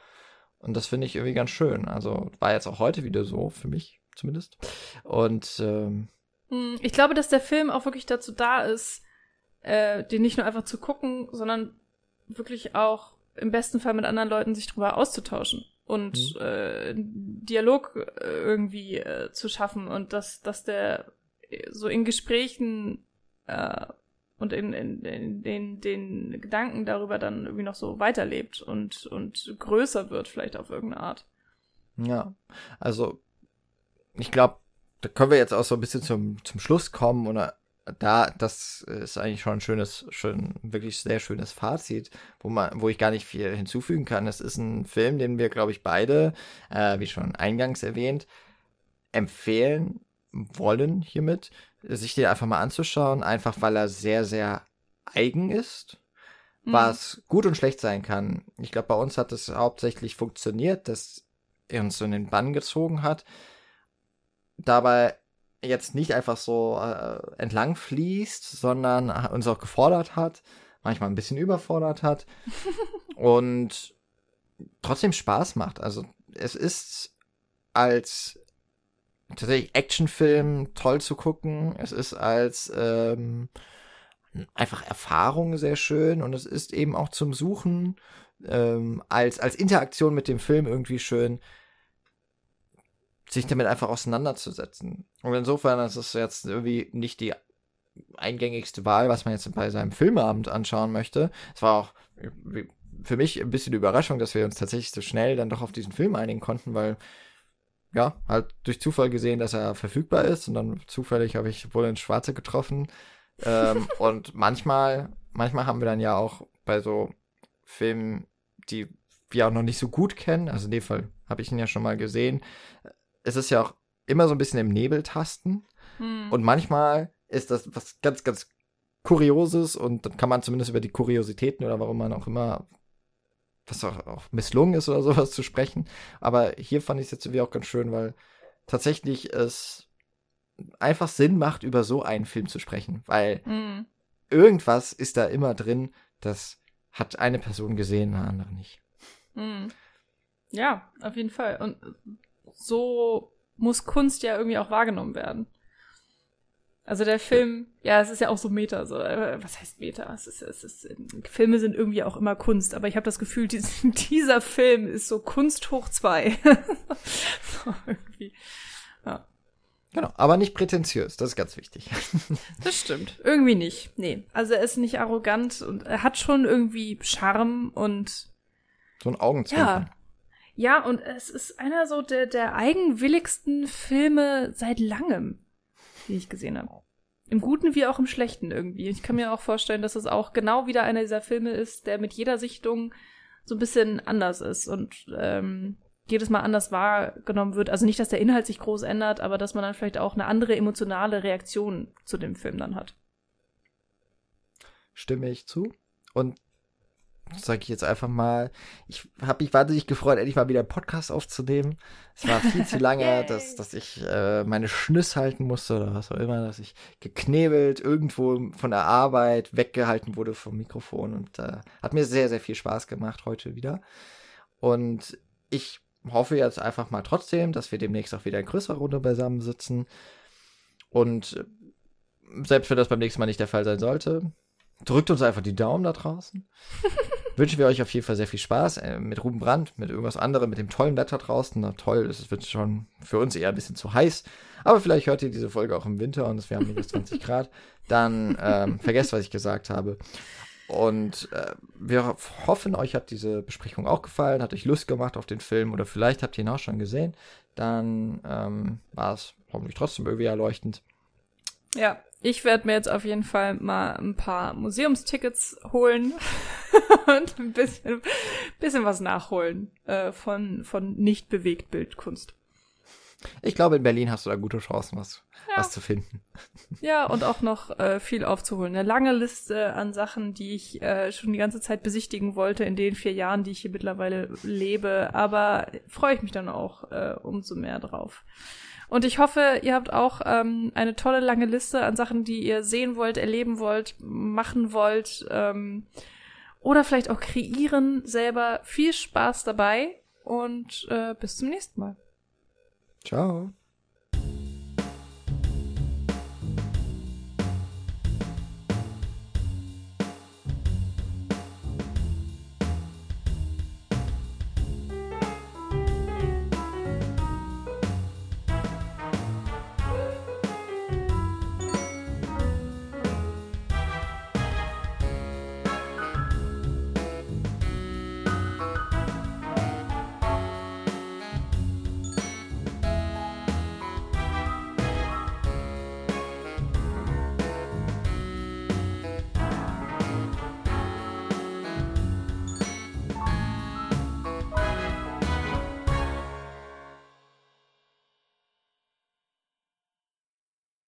Und das finde ich irgendwie ganz schön. Also war jetzt auch heute wieder so, für mich zumindest. Und ähm, hm, ich glaube, dass der Film auch wirklich dazu da ist, äh, den nicht nur einfach zu gucken, sondern wirklich auch im besten Fall mit anderen Leuten sich drüber auszutauschen und mhm. äh, Dialog äh, irgendwie äh, zu schaffen und dass, dass der so in Gesprächen äh, und in, in, in den, den Gedanken darüber dann irgendwie noch so weiterlebt und, und größer wird, vielleicht auf irgendeine Art. Ja, also ich glaube, da können wir jetzt auch so ein bisschen zum, zum Schluss kommen oder da, das ist eigentlich schon ein schönes, schön, wirklich sehr schönes Fazit, wo man, wo ich gar nicht viel hinzufügen kann. Es ist ein Film, den wir, glaube ich, beide, äh, wie schon eingangs erwähnt, empfehlen wollen hiermit, sich den einfach mal anzuschauen, einfach weil er sehr, sehr eigen ist, mhm. was gut und schlecht sein kann. Ich glaube, bei uns hat es hauptsächlich funktioniert, dass er uns so in den Bann gezogen hat. Dabei jetzt nicht einfach so äh, entlang fließt, sondern uns auch gefordert hat, manchmal ein bisschen überfordert hat *laughs* und trotzdem Spaß macht. Also es ist als tatsächlich Actionfilm toll zu gucken. Es ist als ähm, einfach Erfahrung sehr schön und es ist eben auch zum Suchen ähm, als als Interaktion mit dem Film irgendwie schön sich damit einfach auseinanderzusetzen. Und insofern ist es jetzt irgendwie nicht die eingängigste Wahl, was man jetzt bei seinem Filmabend anschauen möchte. Es war auch für mich ein bisschen Überraschung, dass wir uns tatsächlich so schnell dann doch auf diesen Film einigen konnten, weil ja, halt durch Zufall gesehen, dass er verfügbar ist und dann zufällig habe ich wohl ins Schwarze getroffen. ähm, *laughs* und manchmal, manchmal haben wir dann ja auch bei so Filmen, die wir auch noch nicht so gut kennen, also in dem Fall habe ich ihn ja schon mal gesehen, es ist ja auch immer so ein bisschen im Nebel tasten. Hm. Und manchmal ist das was ganz, ganz Kurioses und dann kann man zumindest über die Kuriositäten oder warum man auch immer was auch, auch misslungen ist oder sowas zu sprechen. Aber hier fand ich es jetzt irgendwie auch ganz schön, weil tatsächlich es einfach Sinn macht, über so einen Film zu sprechen, weil mm. irgendwas ist da immer drin, das hat eine Person gesehen, eine andere nicht. Mm. Ja, auf jeden Fall. Und so muss Kunst ja irgendwie auch wahrgenommen werden. Also der Film, ja, es ist ja auch so Meta, so, äh, was heißt Meta? Es ist, es ist, Filme sind irgendwie auch immer Kunst, aber ich habe das Gefühl, dies, *laughs* dieser Film ist so Kunst hoch zwei. *laughs* so, irgendwie. Ja. Genau, aber nicht prätentiös, das ist ganz wichtig. *laughs* das stimmt. Irgendwie nicht. Nee. Also er ist nicht arrogant und er hat schon irgendwie Charme und so ein Augenzwinkern. Ja, ja, und es ist einer so der, der eigenwilligsten Filme seit langem, die ich gesehen habe. Im Guten wie auch im Schlechten irgendwie. Ich kann mir auch vorstellen, dass es auch genau wieder einer dieser Filme ist, der mit jeder Sichtung so ein bisschen anders ist und ähm, jedes Mal anders wahrgenommen wird. Also nicht, dass der Inhalt sich groß ändert, aber dass man dann vielleicht auch eine andere emotionale Reaktion zu dem Film dann hat. Stimme ich zu. Und sage ich jetzt einfach mal, ich habe mich wahnsinnig gefreut, endlich mal wieder einen Podcast aufzunehmen. Es war viel zu *laughs* lange, dass, dass ich äh, meine Schnüss halten musste oder was auch immer, dass ich geknebelt irgendwo von der Arbeit weggehalten wurde vom Mikrofon und äh, hat mir sehr, sehr viel Spaß gemacht heute wieder. Und ich hoffe jetzt einfach mal trotzdem, dass wir demnächst auch wieder in größerer Runde beisammen sitzen. Und selbst wenn das beim nächsten Mal nicht der Fall sein sollte, drückt uns einfach die Daumen da draußen. *laughs* Wünschen wir euch auf jeden Fall sehr viel Spaß äh, mit Ruben Brandt, mit irgendwas anderem, mit dem tollen Wetter draußen. Na toll, es wird schon für uns eher ein bisschen zu heiß. Aber vielleicht hört ihr diese Folge auch im Winter und es wären minus *laughs* 20 Grad. Dann ähm, vergesst, was ich gesagt habe. Und äh, wir hoffen, euch hat diese Besprechung auch gefallen, hat euch Lust gemacht auf den Film oder vielleicht habt ihr ihn auch schon gesehen. Dann ähm, war es hoffentlich trotzdem irgendwie erleuchtend. Ja, ich werde mir jetzt auf jeden Fall mal ein paar Museumstickets holen *laughs* und ein bisschen, bisschen was nachholen äh, von, von nicht bewegt Bildkunst. Ich glaube, in Berlin hast du da gute Chancen, was, ja. was zu finden. Ja, und auch noch äh, viel aufzuholen. Eine lange Liste an Sachen, die ich äh, schon die ganze Zeit besichtigen wollte in den vier Jahren, die ich hier mittlerweile lebe. Aber freue ich mich dann auch äh, umso mehr drauf. Und ich hoffe, ihr habt auch ähm, eine tolle lange Liste an Sachen, die ihr sehen wollt, erleben wollt, machen wollt ähm, oder vielleicht auch kreieren selber. Viel Spaß dabei und äh, bis zum nächsten Mal. Ciao.